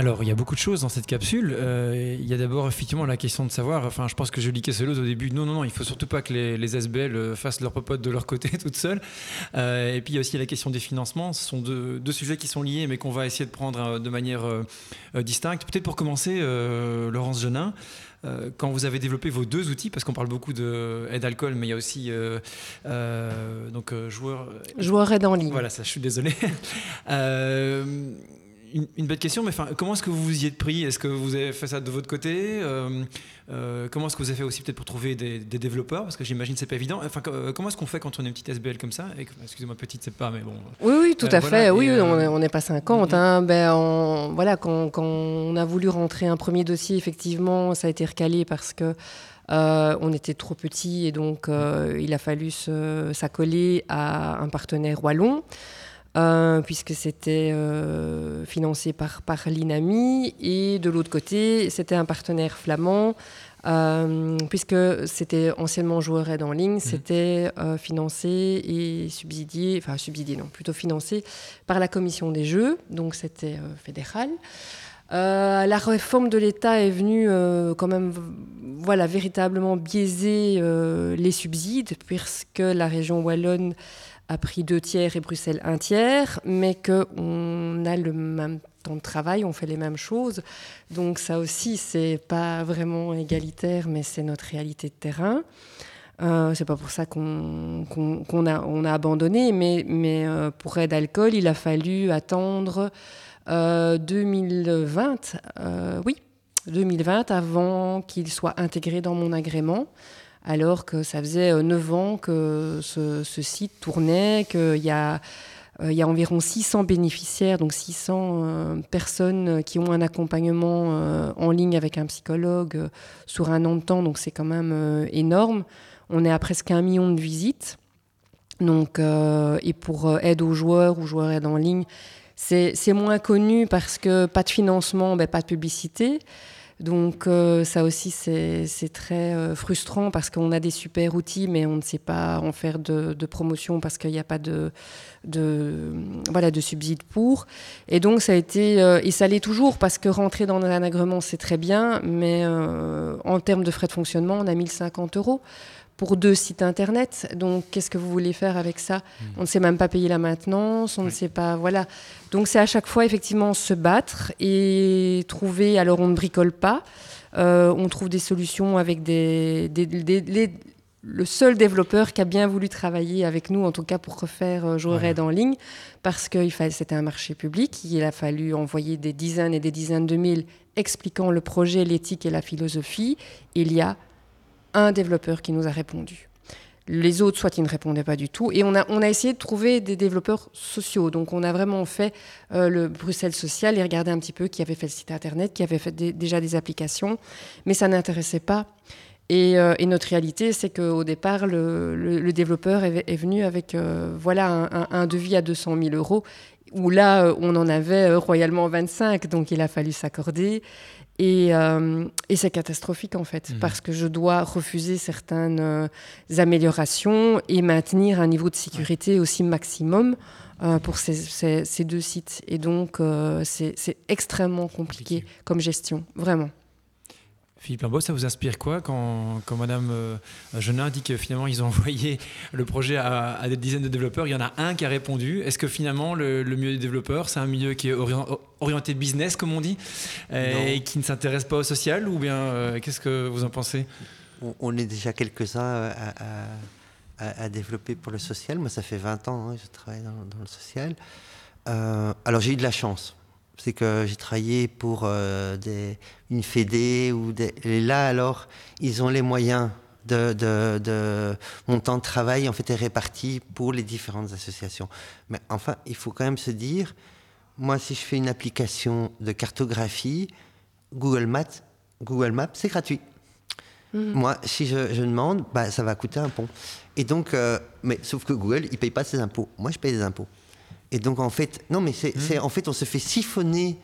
Alors, il y a beaucoup de choses dans cette capsule. Euh, il y a d'abord effectivement la question de savoir, enfin, je pense que je lis Kesselos au début, non, non, non, il faut surtout pas que les, SBL euh, fassent leur popote de leur côté toutes seules. Euh, et puis il y a aussi la question des financements. Ce sont deux, sujets qui sont liés, mais qu'on va essayer de prendre de manière distincte. Peut-être pour commencer, Laurence Genin, quand vous avez développé vos deux outils, parce qu'on parle beaucoup d'aide alcool, mais il y a aussi donc joueur. Joueur aide en ligne. Voilà, ça, je suis désolé une, belle question, mais comment est-ce que vous vous y êtes pris? Est-ce que vous avez fait ça de votre côté? Euh, euh, Comment est-ce que vous avez fait aussi peut-être pour trouver des, développeurs? Parce que j'imagine que c'est pas évident. Enfin, euh, comment est-ce qu'on fait quand on est une petite SBL comme ça? Excusez-moi, petite, c'est pas, mais bon. Oui, oui, tout à fait. Oui, on n'est pas 50. Hein. ben, voilà, quand, on a voulu rentrer un premier dossier, effectivement, ça a été recalé parce que on était trop petit et donc il a fallu s'accoler à un partenaire wallon. Euh, puisque c'était euh, financé par, par l'INAMI, et de l'autre côté, c'était un partenaire flamand, euh, puisque c'était anciennement joueur aide en ligne, mmh. c'était financé et subsidié, enfin subsidié non, plutôt financé par la commission des jeux, donc c'était fédéral. la réforme de l'État est venue quand même, voilà, véritablement biaiser les subsides, puisque la région wallonne a pris deux tiers et Bruxelles un tiers, mais qu'on a le même temps de travail, on fait les mêmes choses. Donc ça aussi, c'est pas vraiment égalitaire, mais c'est notre réalité de terrain. Euh, c'est pas pour ça qu'on a, on a abandonné, mais, euh, pour aide alcool, il a fallu attendre Euh, 2020, euh, oui, 2020, avant qu'il soit intégré dans mon agrément, alors que ça faisait euh, 9 ans que ce, site tournait, qu'il y a, euh, il y a environ 600 bénéficiaires, donc 600 euh, personnes qui ont un accompagnement euh, en ligne avec un psychologue euh, sur un an de temps, donc c'est quand même euh, énorme. On est à presque un million de visites. Donc, euh, et pour euh, aide aux joueurs ou joueurs aide en ligne, c'est c'est moins connu parce que pas de financement, ben, pas de publicité. Donc euh, ça aussi c'est très euh, frustrant parce qu'on a des super outils mais on ne sait pas en faire de, promotion parce qu'il n'y a pas de, de, voilà, de subside pour. Et donc ça a été, euh, et ça l'est toujours parce que rentrer dans un agrément c'est très bien mais en termes de frais de fonctionnement on a 1050 euros pour deux sites internet. Donc, qu'est-ce que vous voulez faire avec ça On ne sait même pas payer la maintenance, on ne sait pas. Voilà. Donc, c'est à chaque fois, effectivement, se battre et trouver. Alors, on ne bricole pas. Euh, on trouve des solutions avec des. des- des- les- le seul développeur qui a bien voulu travailler avec nous, en tout cas pour refaire euh, Joueur Ouais. Aide en ligne, parce que c'était un marché public. Il a fallu envoyer des dizaines et des dizaines de mails expliquant le projet, l'éthique et la philosophie. Il y a un développeur qui nous a répondu. Les autres, soit ils ne répondaient pas du tout. Et on a, on a essayé de trouver des développeurs sociaux. Donc on a vraiment fait euh, le Bruxelles social et regardé un petit peu qui avait fait le site internet, qui avait fait des- déjà des applications. Mais ça n'intéressait pas. Et, euh, notre réalité, c'est qu'au départ, le, développeur est, venu avec euh, voilà, un, un- devis à 200 000 euros, où là, on en avait royalement 25, donc il a fallu s'accorder. Et, euh, et c'est catastrophique en fait, Mhm. parce que je dois refuser certaines euh, améliorations et maintenir un niveau de sécurité aussi maximum euh, pour ces, ces- ces deux sites. Et donc, c'est c'est extrêmement compliqué Compliqué. comme gestion, vraiment. Philippe Lambeau, ça vous inspire quoi quand, quand Madame euh, Genin dit que finalement ils ont envoyé le projet à, à des dizaines de développeurs, il y en a un qui a répondu. Est-ce que finalement le, le milieu des développeurs, c'est un milieu qui est orient- orienté business, comme on dit, euh, Non. et qui ne s'intéresse pas au social Ou bien euh, qu'est-ce que vous en pensez? On, on est déjà quelques-uns euh, à, à- à- à développer pour le social. Moi, ça fait 20 ans que je travaille dans, dans le social. Euh, alors, j'ai eu de la chance. C'est que j'ai travaillé pour euh, des, une fédé. Ou des, et là, alors, ils ont les moyens de, de, de- Mon temps de travail, en fait, est réparti pour les différentes associations. Mais enfin, il faut quand même se dire, moi, si je fais une application de cartographie, Google Maps, Google Maps, c'est gratuit. Moi, si je, je demande, bah, ça va coûter un pont. Et donc, euh, mais sauf que Google, il paye pas ses impôts. Moi, je paye des impôts. Et donc, en fait, non, mais c'est, c'est- en fait, on se fait siphonner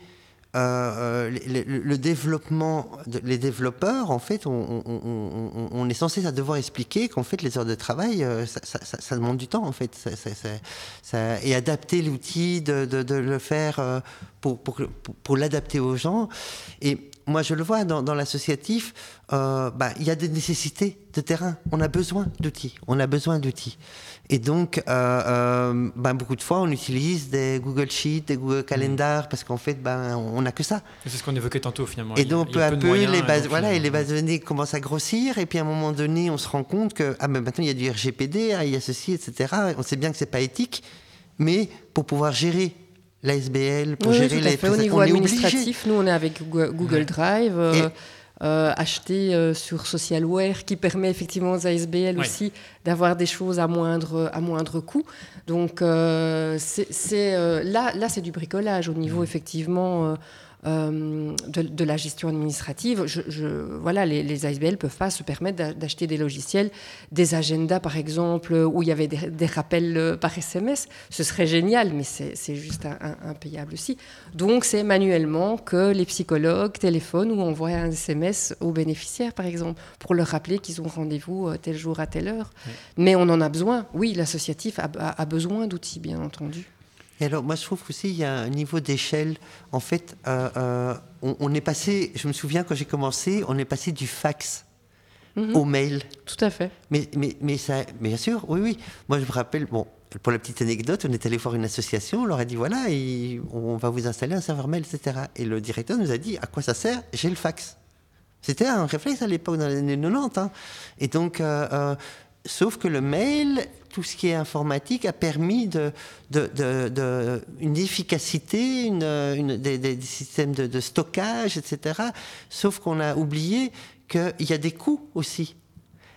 euh, euh, le, le- le développement, de- les développeurs, en fait, on, on- on- on- est censé à devoir expliquer qu'en fait, les heures de travail, euh, ça, ça- ça- ça demande du temps, en fait. Ça- ça- ça- ça- et adapter l'outil, de, de- de le faire euh, pour, pour, pour- pour l'adapter aux gens. Et moi, je le vois dans, dans l'associatif, euh, bah, il y a des nécessités de terrain. On a besoin d'outils. On a besoin d'outils. Et donc, euh, euh, bah, beaucoup de fois, on utilise des Google Sheets, des Google Calendar, parce qu'en fait, ben, on n'a que ça. C'est ce qu'on évoquait tantôt finalement. Et donc, peu à peu, moyens, les et bases, donc, voilà, et les bases de données commencent à grossir. Et puis, à un moment donné, on se rend compte que ah, ben, maintenant, il y a du RGPD, ah, il y a ceci, etc. On sait bien que c'est pas éthique. Mais pour pouvoir gérer l'ASBL, pour Oui, gérer les fait. Au niveau on est obligé. administratif, nous, on est avec Google Drive. euh, euh, acheté euh, sur Socialware qui permet effectivement aux ASBL Oui. aussi d'avoir des choses à moindre, à moindre coût. Donc euh, c'est euh, là, là c'est du bricolage au niveau effectivement euh, de, de la gestion administrative. Je, je- voilà, les, les ASBL ne peuvent pas se permettre d'a- d'acheter des logiciels, des agendas par exemple, où il y avait des, des rappels euh, par SMS. Ce serait génial, mais c'est juste impayable aussi. Donc c'est manuellement que les psychologues téléphonent ou envoient un SMS aux bénéficiaires par exemple, pour leur rappeler qu'ils ont rendez-vous euh, tel jour à telle heure. Mais on en a besoin. Oui, l'associatif a, a- a besoin d'outils, bien entendu. Et alors, moi, je trouve qu'aussi, il y a un niveau d'échelle. En fait, euh, euh, on, on est passé, je me souviens quand j'ai commencé, on est passé du fax Mhm. au mail. Tout à fait. Mais, mais, mais ça, mais bien sûr, oui, oui. Moi, je me rappelle, bon, pour la petite anecdote, on est allé voir une association, on leur a dit, voilà, il- on va vous installer un serveur mail, etc. Et le directeur nous a dit, à quoi ça sert? J'ai le fax. C'était un réflexe à l'époque, dans les années 90. hein. Et donc, euh, sauf que le mail, tout ce qui est informatique, a permis de, de, de- de- une efficacité, une, une- des, systèmes de, stockage, etc. Sauf qu'on a oublié qu'il y a des coûts aussi.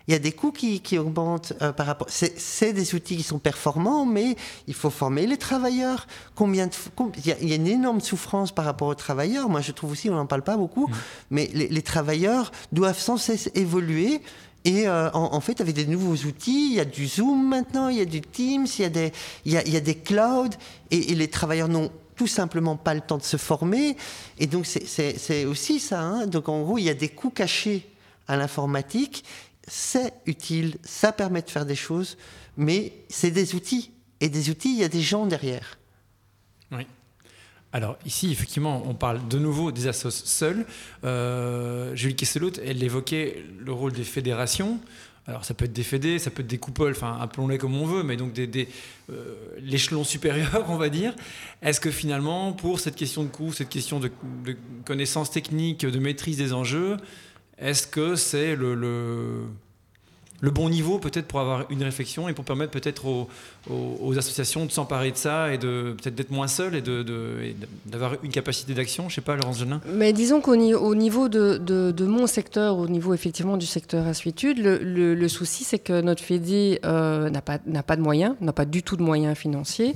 Il y a des coûts qui, qui augmentent euh, par rapport. C'est des outils qui sont performants, mais il faut former les travailleurs. Combien de, il, y a, il y a une énorme souffrance par rapport aux travailleurs. Moi, je trouve aussi, on n'en parle pas beaucoup, mais les, les travailleurs doivent sans cesse évoluer. Et euh, en, fait, avec des nouveaux outils, il y a du Zoom maintenant, il y a du Teams, il y a des, il y a, des clouds, et, les travailleurs n'ont tout simplement pas le temps de se former. Et donc, c'est aussi ça. hein. Donc, en gros, il y a des coûts cachés à l'informatique. C'est utile, ça permet de faire des choses, mais c'est des outils. Et des outils, il y a des gens derrière. Alors ici, effectivement, on parle de nouveau des assos seuls. Euh, Julie Kesselot, elle évoquait le rôle des fédérations. Alors ça peut être des fédés, ça peut être des coupoles, enfin appelons-les comme on veut, mais donc des, euh, l'échelon supérieur, on va dire. Est-ce que finalement, pour cette question de coût, cette question de, de connaissance technique, de maîtrise des enjeux, est-ce que c'est le, le bon niveau peut-être pour avoir une réflexion et pour permettre peut-être aux, associations de s'emparer de ça et de peut-être d'être moins seules et d'avoir une capacité d'action. Je sais pas, Laurence Genin Mais disons qu'au ni- au niveau de, mon secteur, au niveau effectivement du secteur Assuétude, le, le- souci c'est que notre Fédé euh, n'a pas, n'a pas de moyens, n'a pas du tout de moyens financiers,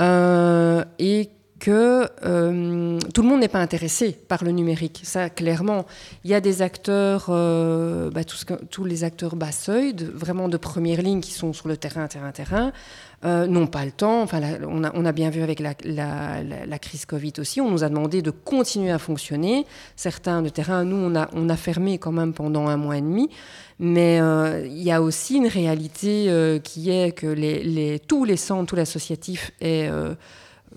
euh, et que euh, tout le monde n'est pas intéressé par le numérique. Ça, clairement, il y a des acteurs, euh, bah, tous les acteurs bas seuil, vraiment de première ligne, qui sont sur le terrain, terrain, terrain, euh, n'ont pas le temps. Enfin, on, a, bien vu avec la, crise Covid aussi, on nous a demandé de continuer à fonctionner. Certains de terrain, nous, on a, fermé quand même pendant un mois et demi. Mais il y a aussi une réalité qui est que tous les centres, tout l'associatif est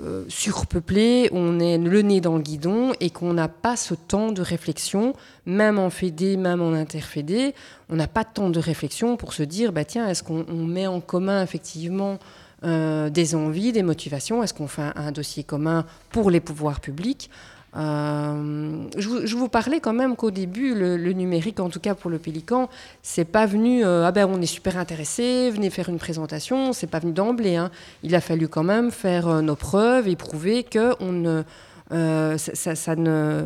euh, surpeuplé, on est le nez dans le guidon et qu'on n'a pas ce temps de réflexion, même en fédé, même en interfédé, on n'a pas de temps de réflexion pour se dire, bah tiens, est-ce qu'on on met en commun effectivement euh, des envies, des motivations? Est-ce qu'on fait un dossier commun pour les pouvoirs publics? Euh, je, vous, parlais quand même qu'au début, le, numérique, en tout cas pour le Pélican, c'est pas venu. euh, ah ben, on est super intéressé, venez faire une présentation. C'est pas venu d'emblée. hein. Il a fallu quand même faire euh, nos preuves et prouver que ça ne,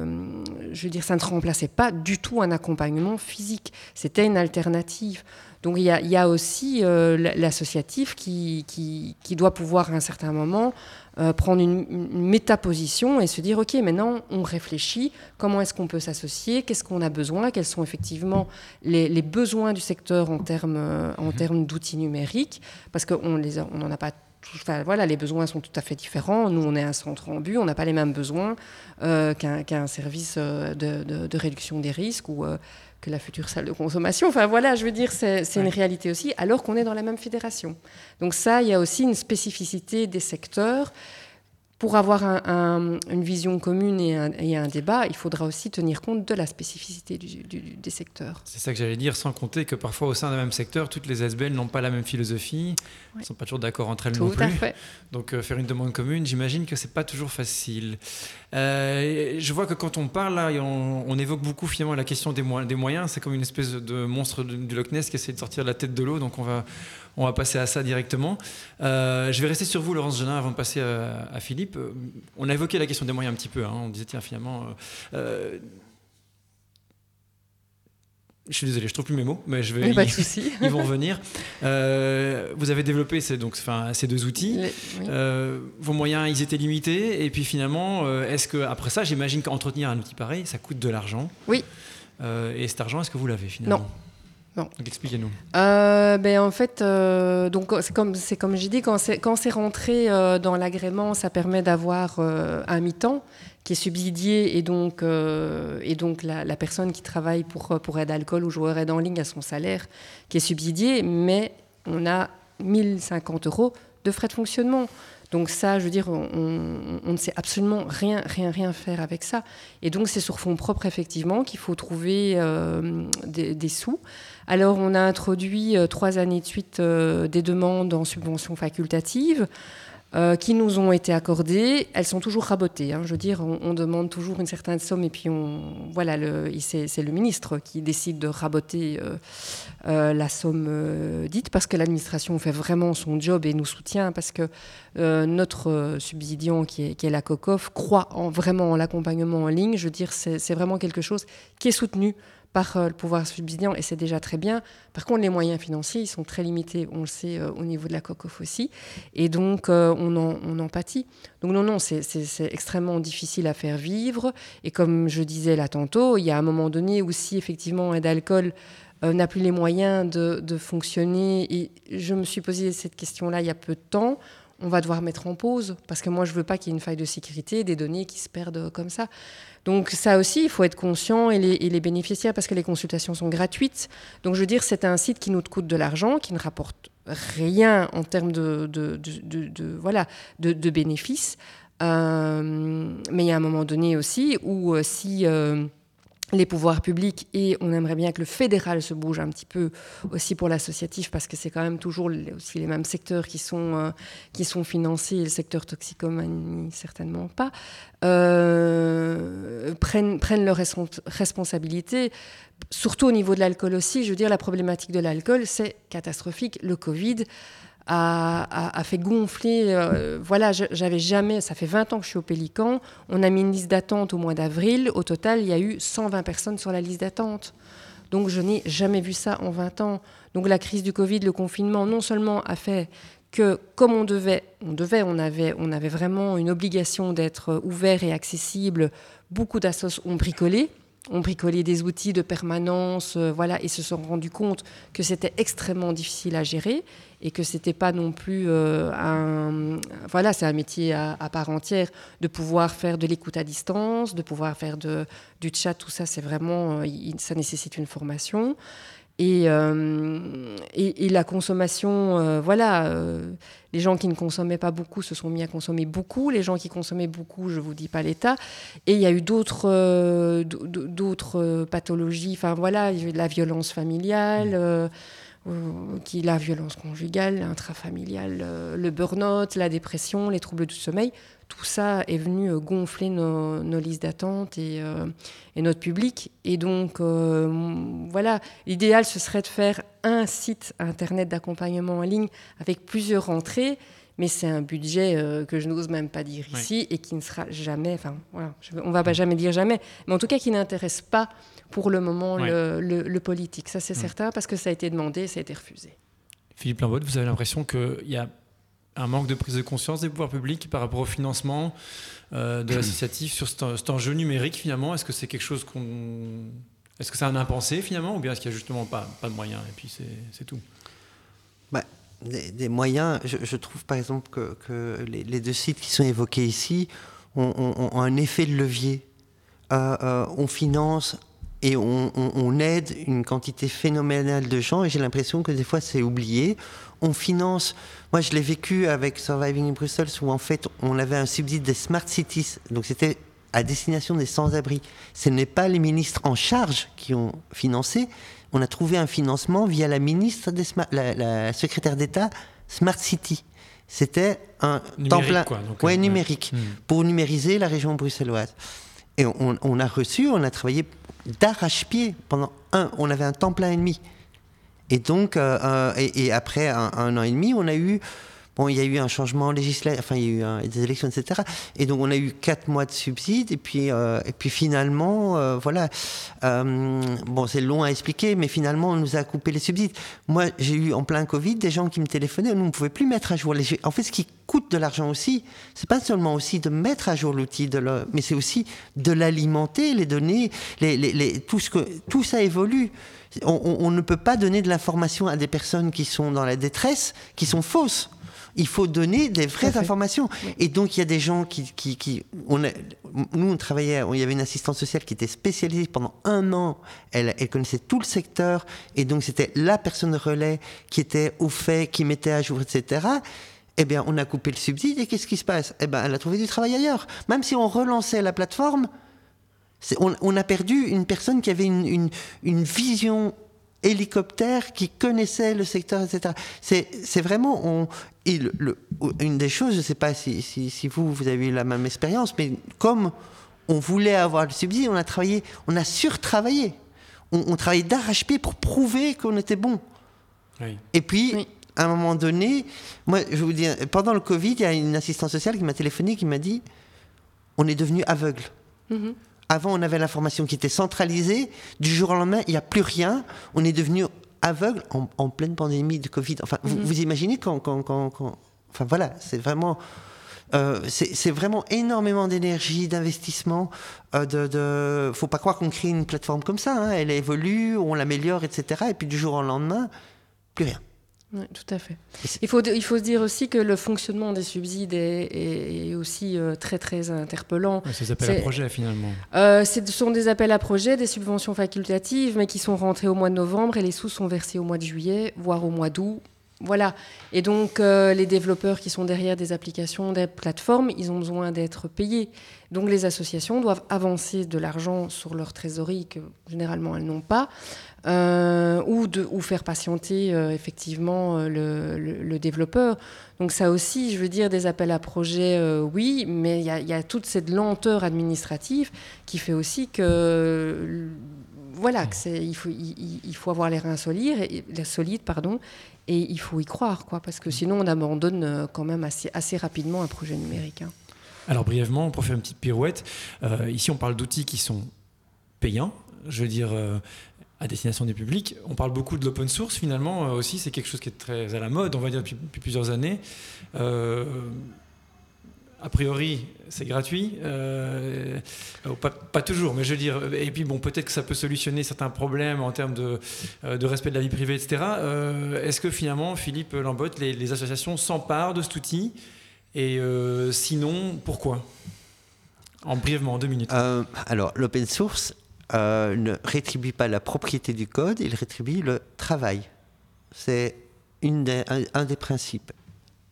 je veux dire, ça ne remplaçait pas du tout un accompagnement physique. C'était une alternative. Donc il y a, il y a aussi euh, l'associatif qui, qui, qui doit pouvoir à un certain moment euh, prendre une, une métaposition et se dire ok maintenant on réfléchit. Comment est-ce qu'on peut s'associer? Qu'est-ce qu'on a besoin? Quels sont effectivement les, les besoins du secteur en termes euh, en termes d'outils numériques? Parce qu'on n'en a pas Enfin, voilà, les besoins sont tout à fait différents. Nous, on est un centre en but, on n'a pas les mêmes besoins euh, qu'un service de, de- de réduction des risques ou euh, que la future salle de consommation. Enfin, voilà, je veux dire, c'est une réalité aussi, alors qu'on est dans la même fédération. Donc ça, il y a aussi une spécificité des secteurs. Pour avoir un- un- une vision commune et un, et un débat, il faudra aussi tenir compte de la spécificité du- du- des secteurs. C'est ça que j'allais dire, sans compter que parfois au sein d'un même secteur, toutes les SBL n'ont pas la même philosophie, ne Ouais. sont pas toujours d'accord entre elles non Tout plus. à fait. Donc euh, faire une demande commune, j'imagine que c'est pas toujours facile. Euh, je vois que quand on parle là, on, on évoque beaucoup finalement la question des, mo- des moyens. C'est comme une espèce de monstre du, du Loch Ness qui essaie de sortir de la tête de l'eau. Donc on va, on va passer à ça directement. Euh, je vais rester sur vous, Laurence Genin, avant de passer à, à Philippe. Euh, On a évoqué la question des moyens un petit peu. hein. On disait tiens finalement. euh, euh, je suis désolé, je trouve plus mes mots, mais je vais. Mais pas de souci. ils vont revenir. Euh, vous avez développé ces, donc, enfin, ces deux outils. Les- oui. Euh, vos moyens, ils étaient limités. Et puis finalement, euh, est-ce que après ça, j'imagine qu'entretenir un outil pareil, ça coûte de l'argent? Oui. Euh, et cet argent, est-ce que vous l'avez finalement? Non. Non. Donc expliquez-nous. Euh, ben, en fait, euh, donc c'est comme c'est comme j'ai dit quand c'est quand c'est rentré euh, dans l'agrément, ça permet d'avoir un mi-temps qui est subsidié et donc et donc la, la personne qui travaille pour pour aide alcool ou joueur aide en ligne a son salaire qui est subsidié, mais on a 1050 euros de frais de fonctionnement. Donc ça, je veux dire, on, ne sait absolument rien, rien, rien faire avec ça. Et donc c'est sur fonds propres, effectivement, qu'il faut trouver euh, des, des sous. Alors on a introduit euh, trois années de suite euh, des demandes en subvention facultative. Euh, qui nous ont été accordées, elles sont toujours rabotées. hein. Je veux dire, on, demande toujours une certaine somme et puis voilà, c'est le ministre qui décide de raboter euh, euh, la somme dite parce que l'administration fait vraiment son job et nous soutient parce que notre subsidiant qui est, la COCOF croit en, vraiment en l'accompagnement en ligne. Je veux dire, c'est vraiment quelque chose qui est soutenu par euh, le pouvoir subsidiant et c'est déjà très bien. Par contre, les moyens financiers, ils sont très limités, on le sait euh, au niveau de la COCOF aussi, et donc euh, on, en, pâtit. Donc non, non, c'est- extrêmement difficile à faire vivre, et comme je disais là tantôt, il y a un moment donné où si effectivement un d'alcool euh, n'a plus les moyens de, de fonctionner, et je me suis posé cette question-là il y a peu de temps, on va devoir mettre en pause, parce que moi je veux pas qu'il y ait une faille de sécurité, des données qui se perdent comme ça. Donc ça aussi, il faut être conscient et les, bénéficiaires, parce que les consultations sont gratuites. Donc je veux dire, c'est un site qui nous coûte de l'argent, qui ne rapporte rien en termes de, voilà, de bénéfices. Euh, mais il y a un moment donné aussi où euh, si euh, les pouvoirs publics et on aimerait bien que le fédéral se bouge un petit peu aussi pour l'associatif parce que c'est quand même toujours aussi les mêmes secteurs qui sont, euh, qui sont financés et le secteur toxicomanie certainement pas, euh, prennent, prennent leurs respons- responsabilités. Surtout au niveau de l'alcool aussi, je veux dire, la problématique de l'alcool, c'est catastrophique. Le Covid a, fait gonfler. euh, voilà, j'avais jamais. Ça fait 20 ans que je suis au Pélican. On a mis une liste d'attente au mois d'avril. Au total, il y a eu 120 personnes sur la liste d'attente. Donc, je n'ai jamais vu ça en 20 ans. Donc, la crise du Covid, le confinement, non seulement a fait que, comme on devait, on devait, on avait, on avait vraiment une obligation d'être ouvert et accessible. Beaucoup d'associations ont bricolé ont bricolé des outils de permanence, euh, voilà, et se sont rendus compte que c'était extrêmement difficile à gérer et que c'était pas non plus euh, un, voilà, c'est un métier à, part entière de pouvoir faire de l'écoute à distance, de pouvoir faire de, du chat, tout ça, c'est vraiment, euh, ça nécessite une formation. Et, euh, et, et la consommation, euh, voilà, euh, les gens qui ne consommaient pas beaucoup se sont mis à consommer beaucoup. Les gens qui consommaient beaucoup, je vous dis pas l'état. Et il y a eu d'autres d'autres pathologies. Enfin voilà, il y a eu de la violence familiale. Euh, qui la violence conjugale, intrafamiliale, euh, le burn-out, la dépression, les troubles du sommeil, tout ça est venu euh, gonfler nos, nos listes d'attente et, euh, et notre public. Et donc, euh, voilà, l'idéal, ce serait de faire un site internet d'accompagnement en ligne avec plusieurs entrées, mais c'est un budget euh, que je n'ose même pas dire ici et qui ne sera jamais, enfin, voilà, on va pas jamais dire jamais, mais en tout cas qui n'intéresse pas pour le moment Ouais. le, le- le politique. Ça, c'est Mm. certain, parce que ça a été demandé, ça a été refusé. Philippe Lambotte, vous avez l'impression qu'il y a un manque de prise de conscience des pouvoirs publics par rapport au financement euh, de l'associatif sur cet, cet enjeu numérique finalement? Est-ce que c'est quelque chose qu'on... Est-ce que c'est un impensé finalement ou bien est-ce qu'il n'y a justement pas, pas de moyens et puis c'est c'est tout? Bah, des, des moyens, je, je trouve par exemple que, que les, les deux sites qui sont évoqués ici ont, ont- ont un effet de levier. Euh, euh, on finance et on, on- on aide une quantité phénoménale de gens et j'ai l'impression que des fois c'est oublié. On finance, moi je l'ai vécu avec Surviving in Brussels où en fait on avait un subside des Smart Cities, donc c'était à destination des sans-abri. Ce n'est pas les ministres en charge qui ont financé, on a trouvé un financement via la ministre des Smart- la, la secrétaire d'État Smart City. C'était un temps Numérique, plein, quoi, donc, ouais, euh, numérique, Hmm. pour numériser la région bruxelloise. Et on, a reçu, on a travaillé d'arrache-pied pendant un, on avait un temps plein et demi. Et donc, euh, euh, et, après un an et demi, on a eu, il y a eu un changement législatif, enfin, il y a eu des élections, etc. Et donc, on a eu quatre mois de subsides, et puis, euh, et puis finalement, euh, voilà, euh, bon, c'est long à expliquer, mais finalement, on nous a coupé les subsides. Moi, j'ai eu en plein Covid des gens qui me téléphonaient, nous ne pouvait plus mettre à jour les. En fait, ce qui coûte de l'argent aussi, c'est pas seulement aussi de mettre à jour l'outil, mais c'est aussi de l'alimenter, les données, tout, ce que, tout ça évolue. On, on- on ne peut pas donner de l'information à des personnes qui sont dans la détresse, qui sont fausses. Il faut donner des vraies informations. Et donc, il y a des gens qui. qui, qui- on a- nous, on travaillait, il y avait une assistante sociale qui était spécialisée pendant un an. Elle, elle connaissait tout le secteur. Et donc, c'était la personne relais qui était au fait, qui mettait à jour, etc. Eh bien, on a coupé le subside et qu'est-ce qui se passe? Eh bien, elle a trouvé du travail ailleurs. Même si on relançait la plateforme, on, on a perdu une personne qui avait une, une- une vision hélicoptères qui connaissaient le secteur, etc. C'est vraiment on, et le- le- une des choses, je ne sais pas si, si, si vous vous avez eu la même expérience, mais comme on voulait avoir le subside, on a travaillé, on a surtravaillé, on, on travaillait d'arrache-pied pour prouver qu'on était bon. Oui. Et puis, Oui. à un moment donné, moi, je vous dis, pendant le Covid, il y a une assistante sociale qui m'a téléphoné, qui m'a dit, on est devenu aveugle. Mhm. Avant, on avait l'information qui était centralisée. Du jour au lendemain, il n'y a plus rien. On est devenu aveugle en, en pleine pandémie de Covid. Enfin, vous, vous imaginez quand, quand, quand- quand- Enfin, voilà, c'est vraiment... euh, c'est c'est vraiment énormément d'énergie, d'investissement. Euh, de, de... Faut pas croire qu'on crée une plateforme comme ça. hein. Elle évolue, on l'améliore, etc. Et puis du jour au lendemain, plus rien. Oui, tout à fait. Il faut, il faut se dire aussi que le fonctionnement des subsides est, aussi euh, très très interpellant. Ouais, Ça s'appelle un C'est- projet finalement. Euh, ce sont des appels à projets, des subventions facultatives, mais qui sont rentrés au mois de novembre et les sous sont versés au mois de juillet, voire au mois d'août. Voilà. Et donc, euh, les développeurs qui sont derrière des applications, des plateformes, ils ont besoin d'être payés. Donc, les associations doivent avancer de l'argent sur leur trésorerie que généralement elles n'ont pas, euh, ou, de, ou faire patienter euh, effectivement le, développeur. Donc, ça aussi, je veux dire, des appels à projets, oui, mais il y, a- toute cette lenteur administrative qui fait aussi que voilà que il faut il, il- faut avoir les reins solides solides pardon et il faut y croire quoi parce que sinon on abandonne euh, quand même assez assez rapidement un projet numérique hein. Alors brièvement, pour faire une petite pirouette, euh, ici on parle d'outils qui sont payants, je veux dire euh, à destination des publics. On parle beaucoup de l'open source finalement aussi, c'est quelque chose qui est très à la mode, on va dire depuis plusieurs années. A priori, c'est gratuit, euh, pas, toujours, mais je veux dire, et puis bon, peut-être que ça peut solutionner certains problèmes en termes de, euh, respect de la vie privée, etc. Euh, Est-ce que finalement, Philippe Lambotte, les, associations s'emparent de cet outil et sinon, pourquoi? En brièvement, en deux minutes. Alors, l'open source ne rétribue pas la propriété du code, il rétribue le travail. C'est un des principes.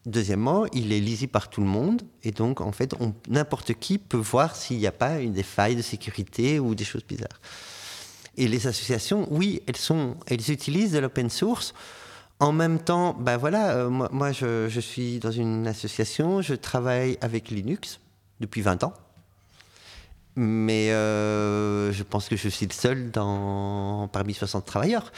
Deuxièmement, il est lisible par tout le monde et donc en fait, n'importe qui peut voir s'il n'y a pas une des failles de sécurité ou des choses bizarres. Et les associations, oui, elles sont, elles utilisent de l'open source. En même temps, ben voilà, euh, moi, je, suis dans une association, je travaille avec Linux depuis 20 ans. Mais euh, je pense que je suis le seul parmi 60 travailleurs.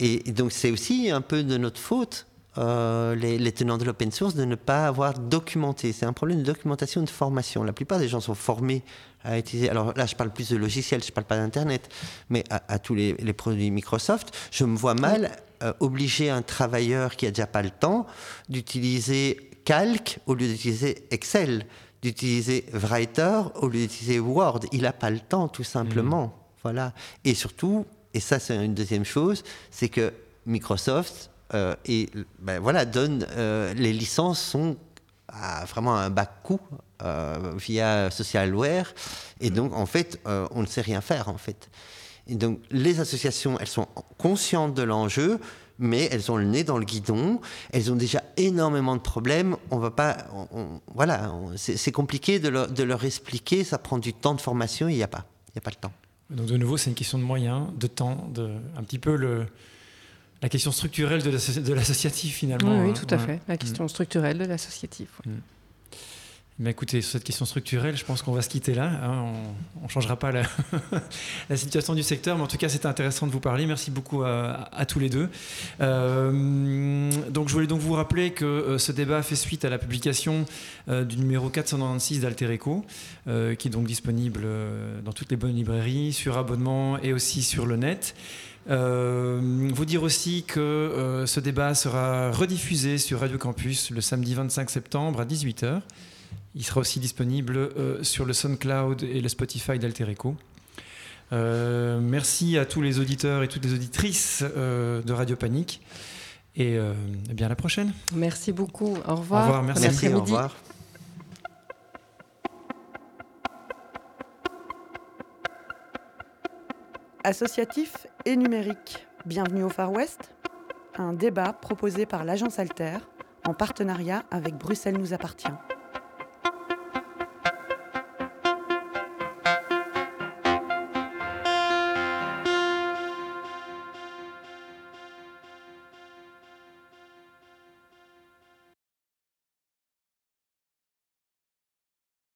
Et donc c'est aussi un peu de notre faute, euh, les, les tenants de l'open source, de ne pas avoir documenté. C'est un problème de documentation et de formation. La plupart des gens sont formés à utiliser. Alors là, je parle plus de logiciels, je parle pas d'Internet, mais à, à tous les, les produits Microsoft, je me vois mal euh, obliger un travailleur qui a déjà pas le temps d'utiliser Calc au lieu d'utiliser Excel, d'utiliser Writer au lieu d'utiliser Word. Il n'a pas le temps, tout simplement. Voilà. Et surtout, et ça c'est une deuxième chose, c'est que Microsoft euh, et, ben, voilà, donne euh, les licences sont à vraiment un bas coût euh, via Socialware. Et donc, en fait, euh, on ne sait rien faire, en fait. Et donc, les associations, elles sont conscientes de l'enjeu, mais elles ont le nez dans le guidon. Elles ont déjà énormément de problèmes. On va pas, voilà, c'est compliqué de leur, expliquer. Ça prend du temps de formation. Il n'y a pas, il n'y a pas le temps. Donc de nouveau, c'est une question de moyens, de temps, de un petit peu le, la question structurelle de l'associ- de l'associatif finalement. oui, oui, hein. tout à Ouais. fait la question structurelle de l'associatif ouais. Mais écoutez, sur cette question structurelle, je pense qu'on va se quitter là. hein. On ne changera pas la, la situation du secteur, mais en tout cas, c'était intéressant de vous parler. Merci beaucoup à, à tous les deux. Euh, donc, je voulais donc vous rappeler que euh, ce débat fait suite à la publication euh, du numéro 496 d'Alter Eco, qui est donc disponible dans toutes les bonnes librairies, sur abonnement et aussi sur le net. Euh, vous dire aussi que euh, ce débat sera rediffusé sur Radio Campus le samedi 25 septembre à 18h. Il sera aussi disponible euh, sur le SoundCloud et le Spotify d'Alter Eco. Euh, merci à tous les auditeurs et toutes les auditrices euh, de Radio Panique. Et euh, eh bien à la prochaine. merci beaucoup au revoir, revoir, merci. Merci, au revoir. Associatif et numérique. Bienvenue au Far West. Un débat proposé par l'agence Alter en partenariat avec Bruxelles nous appartient.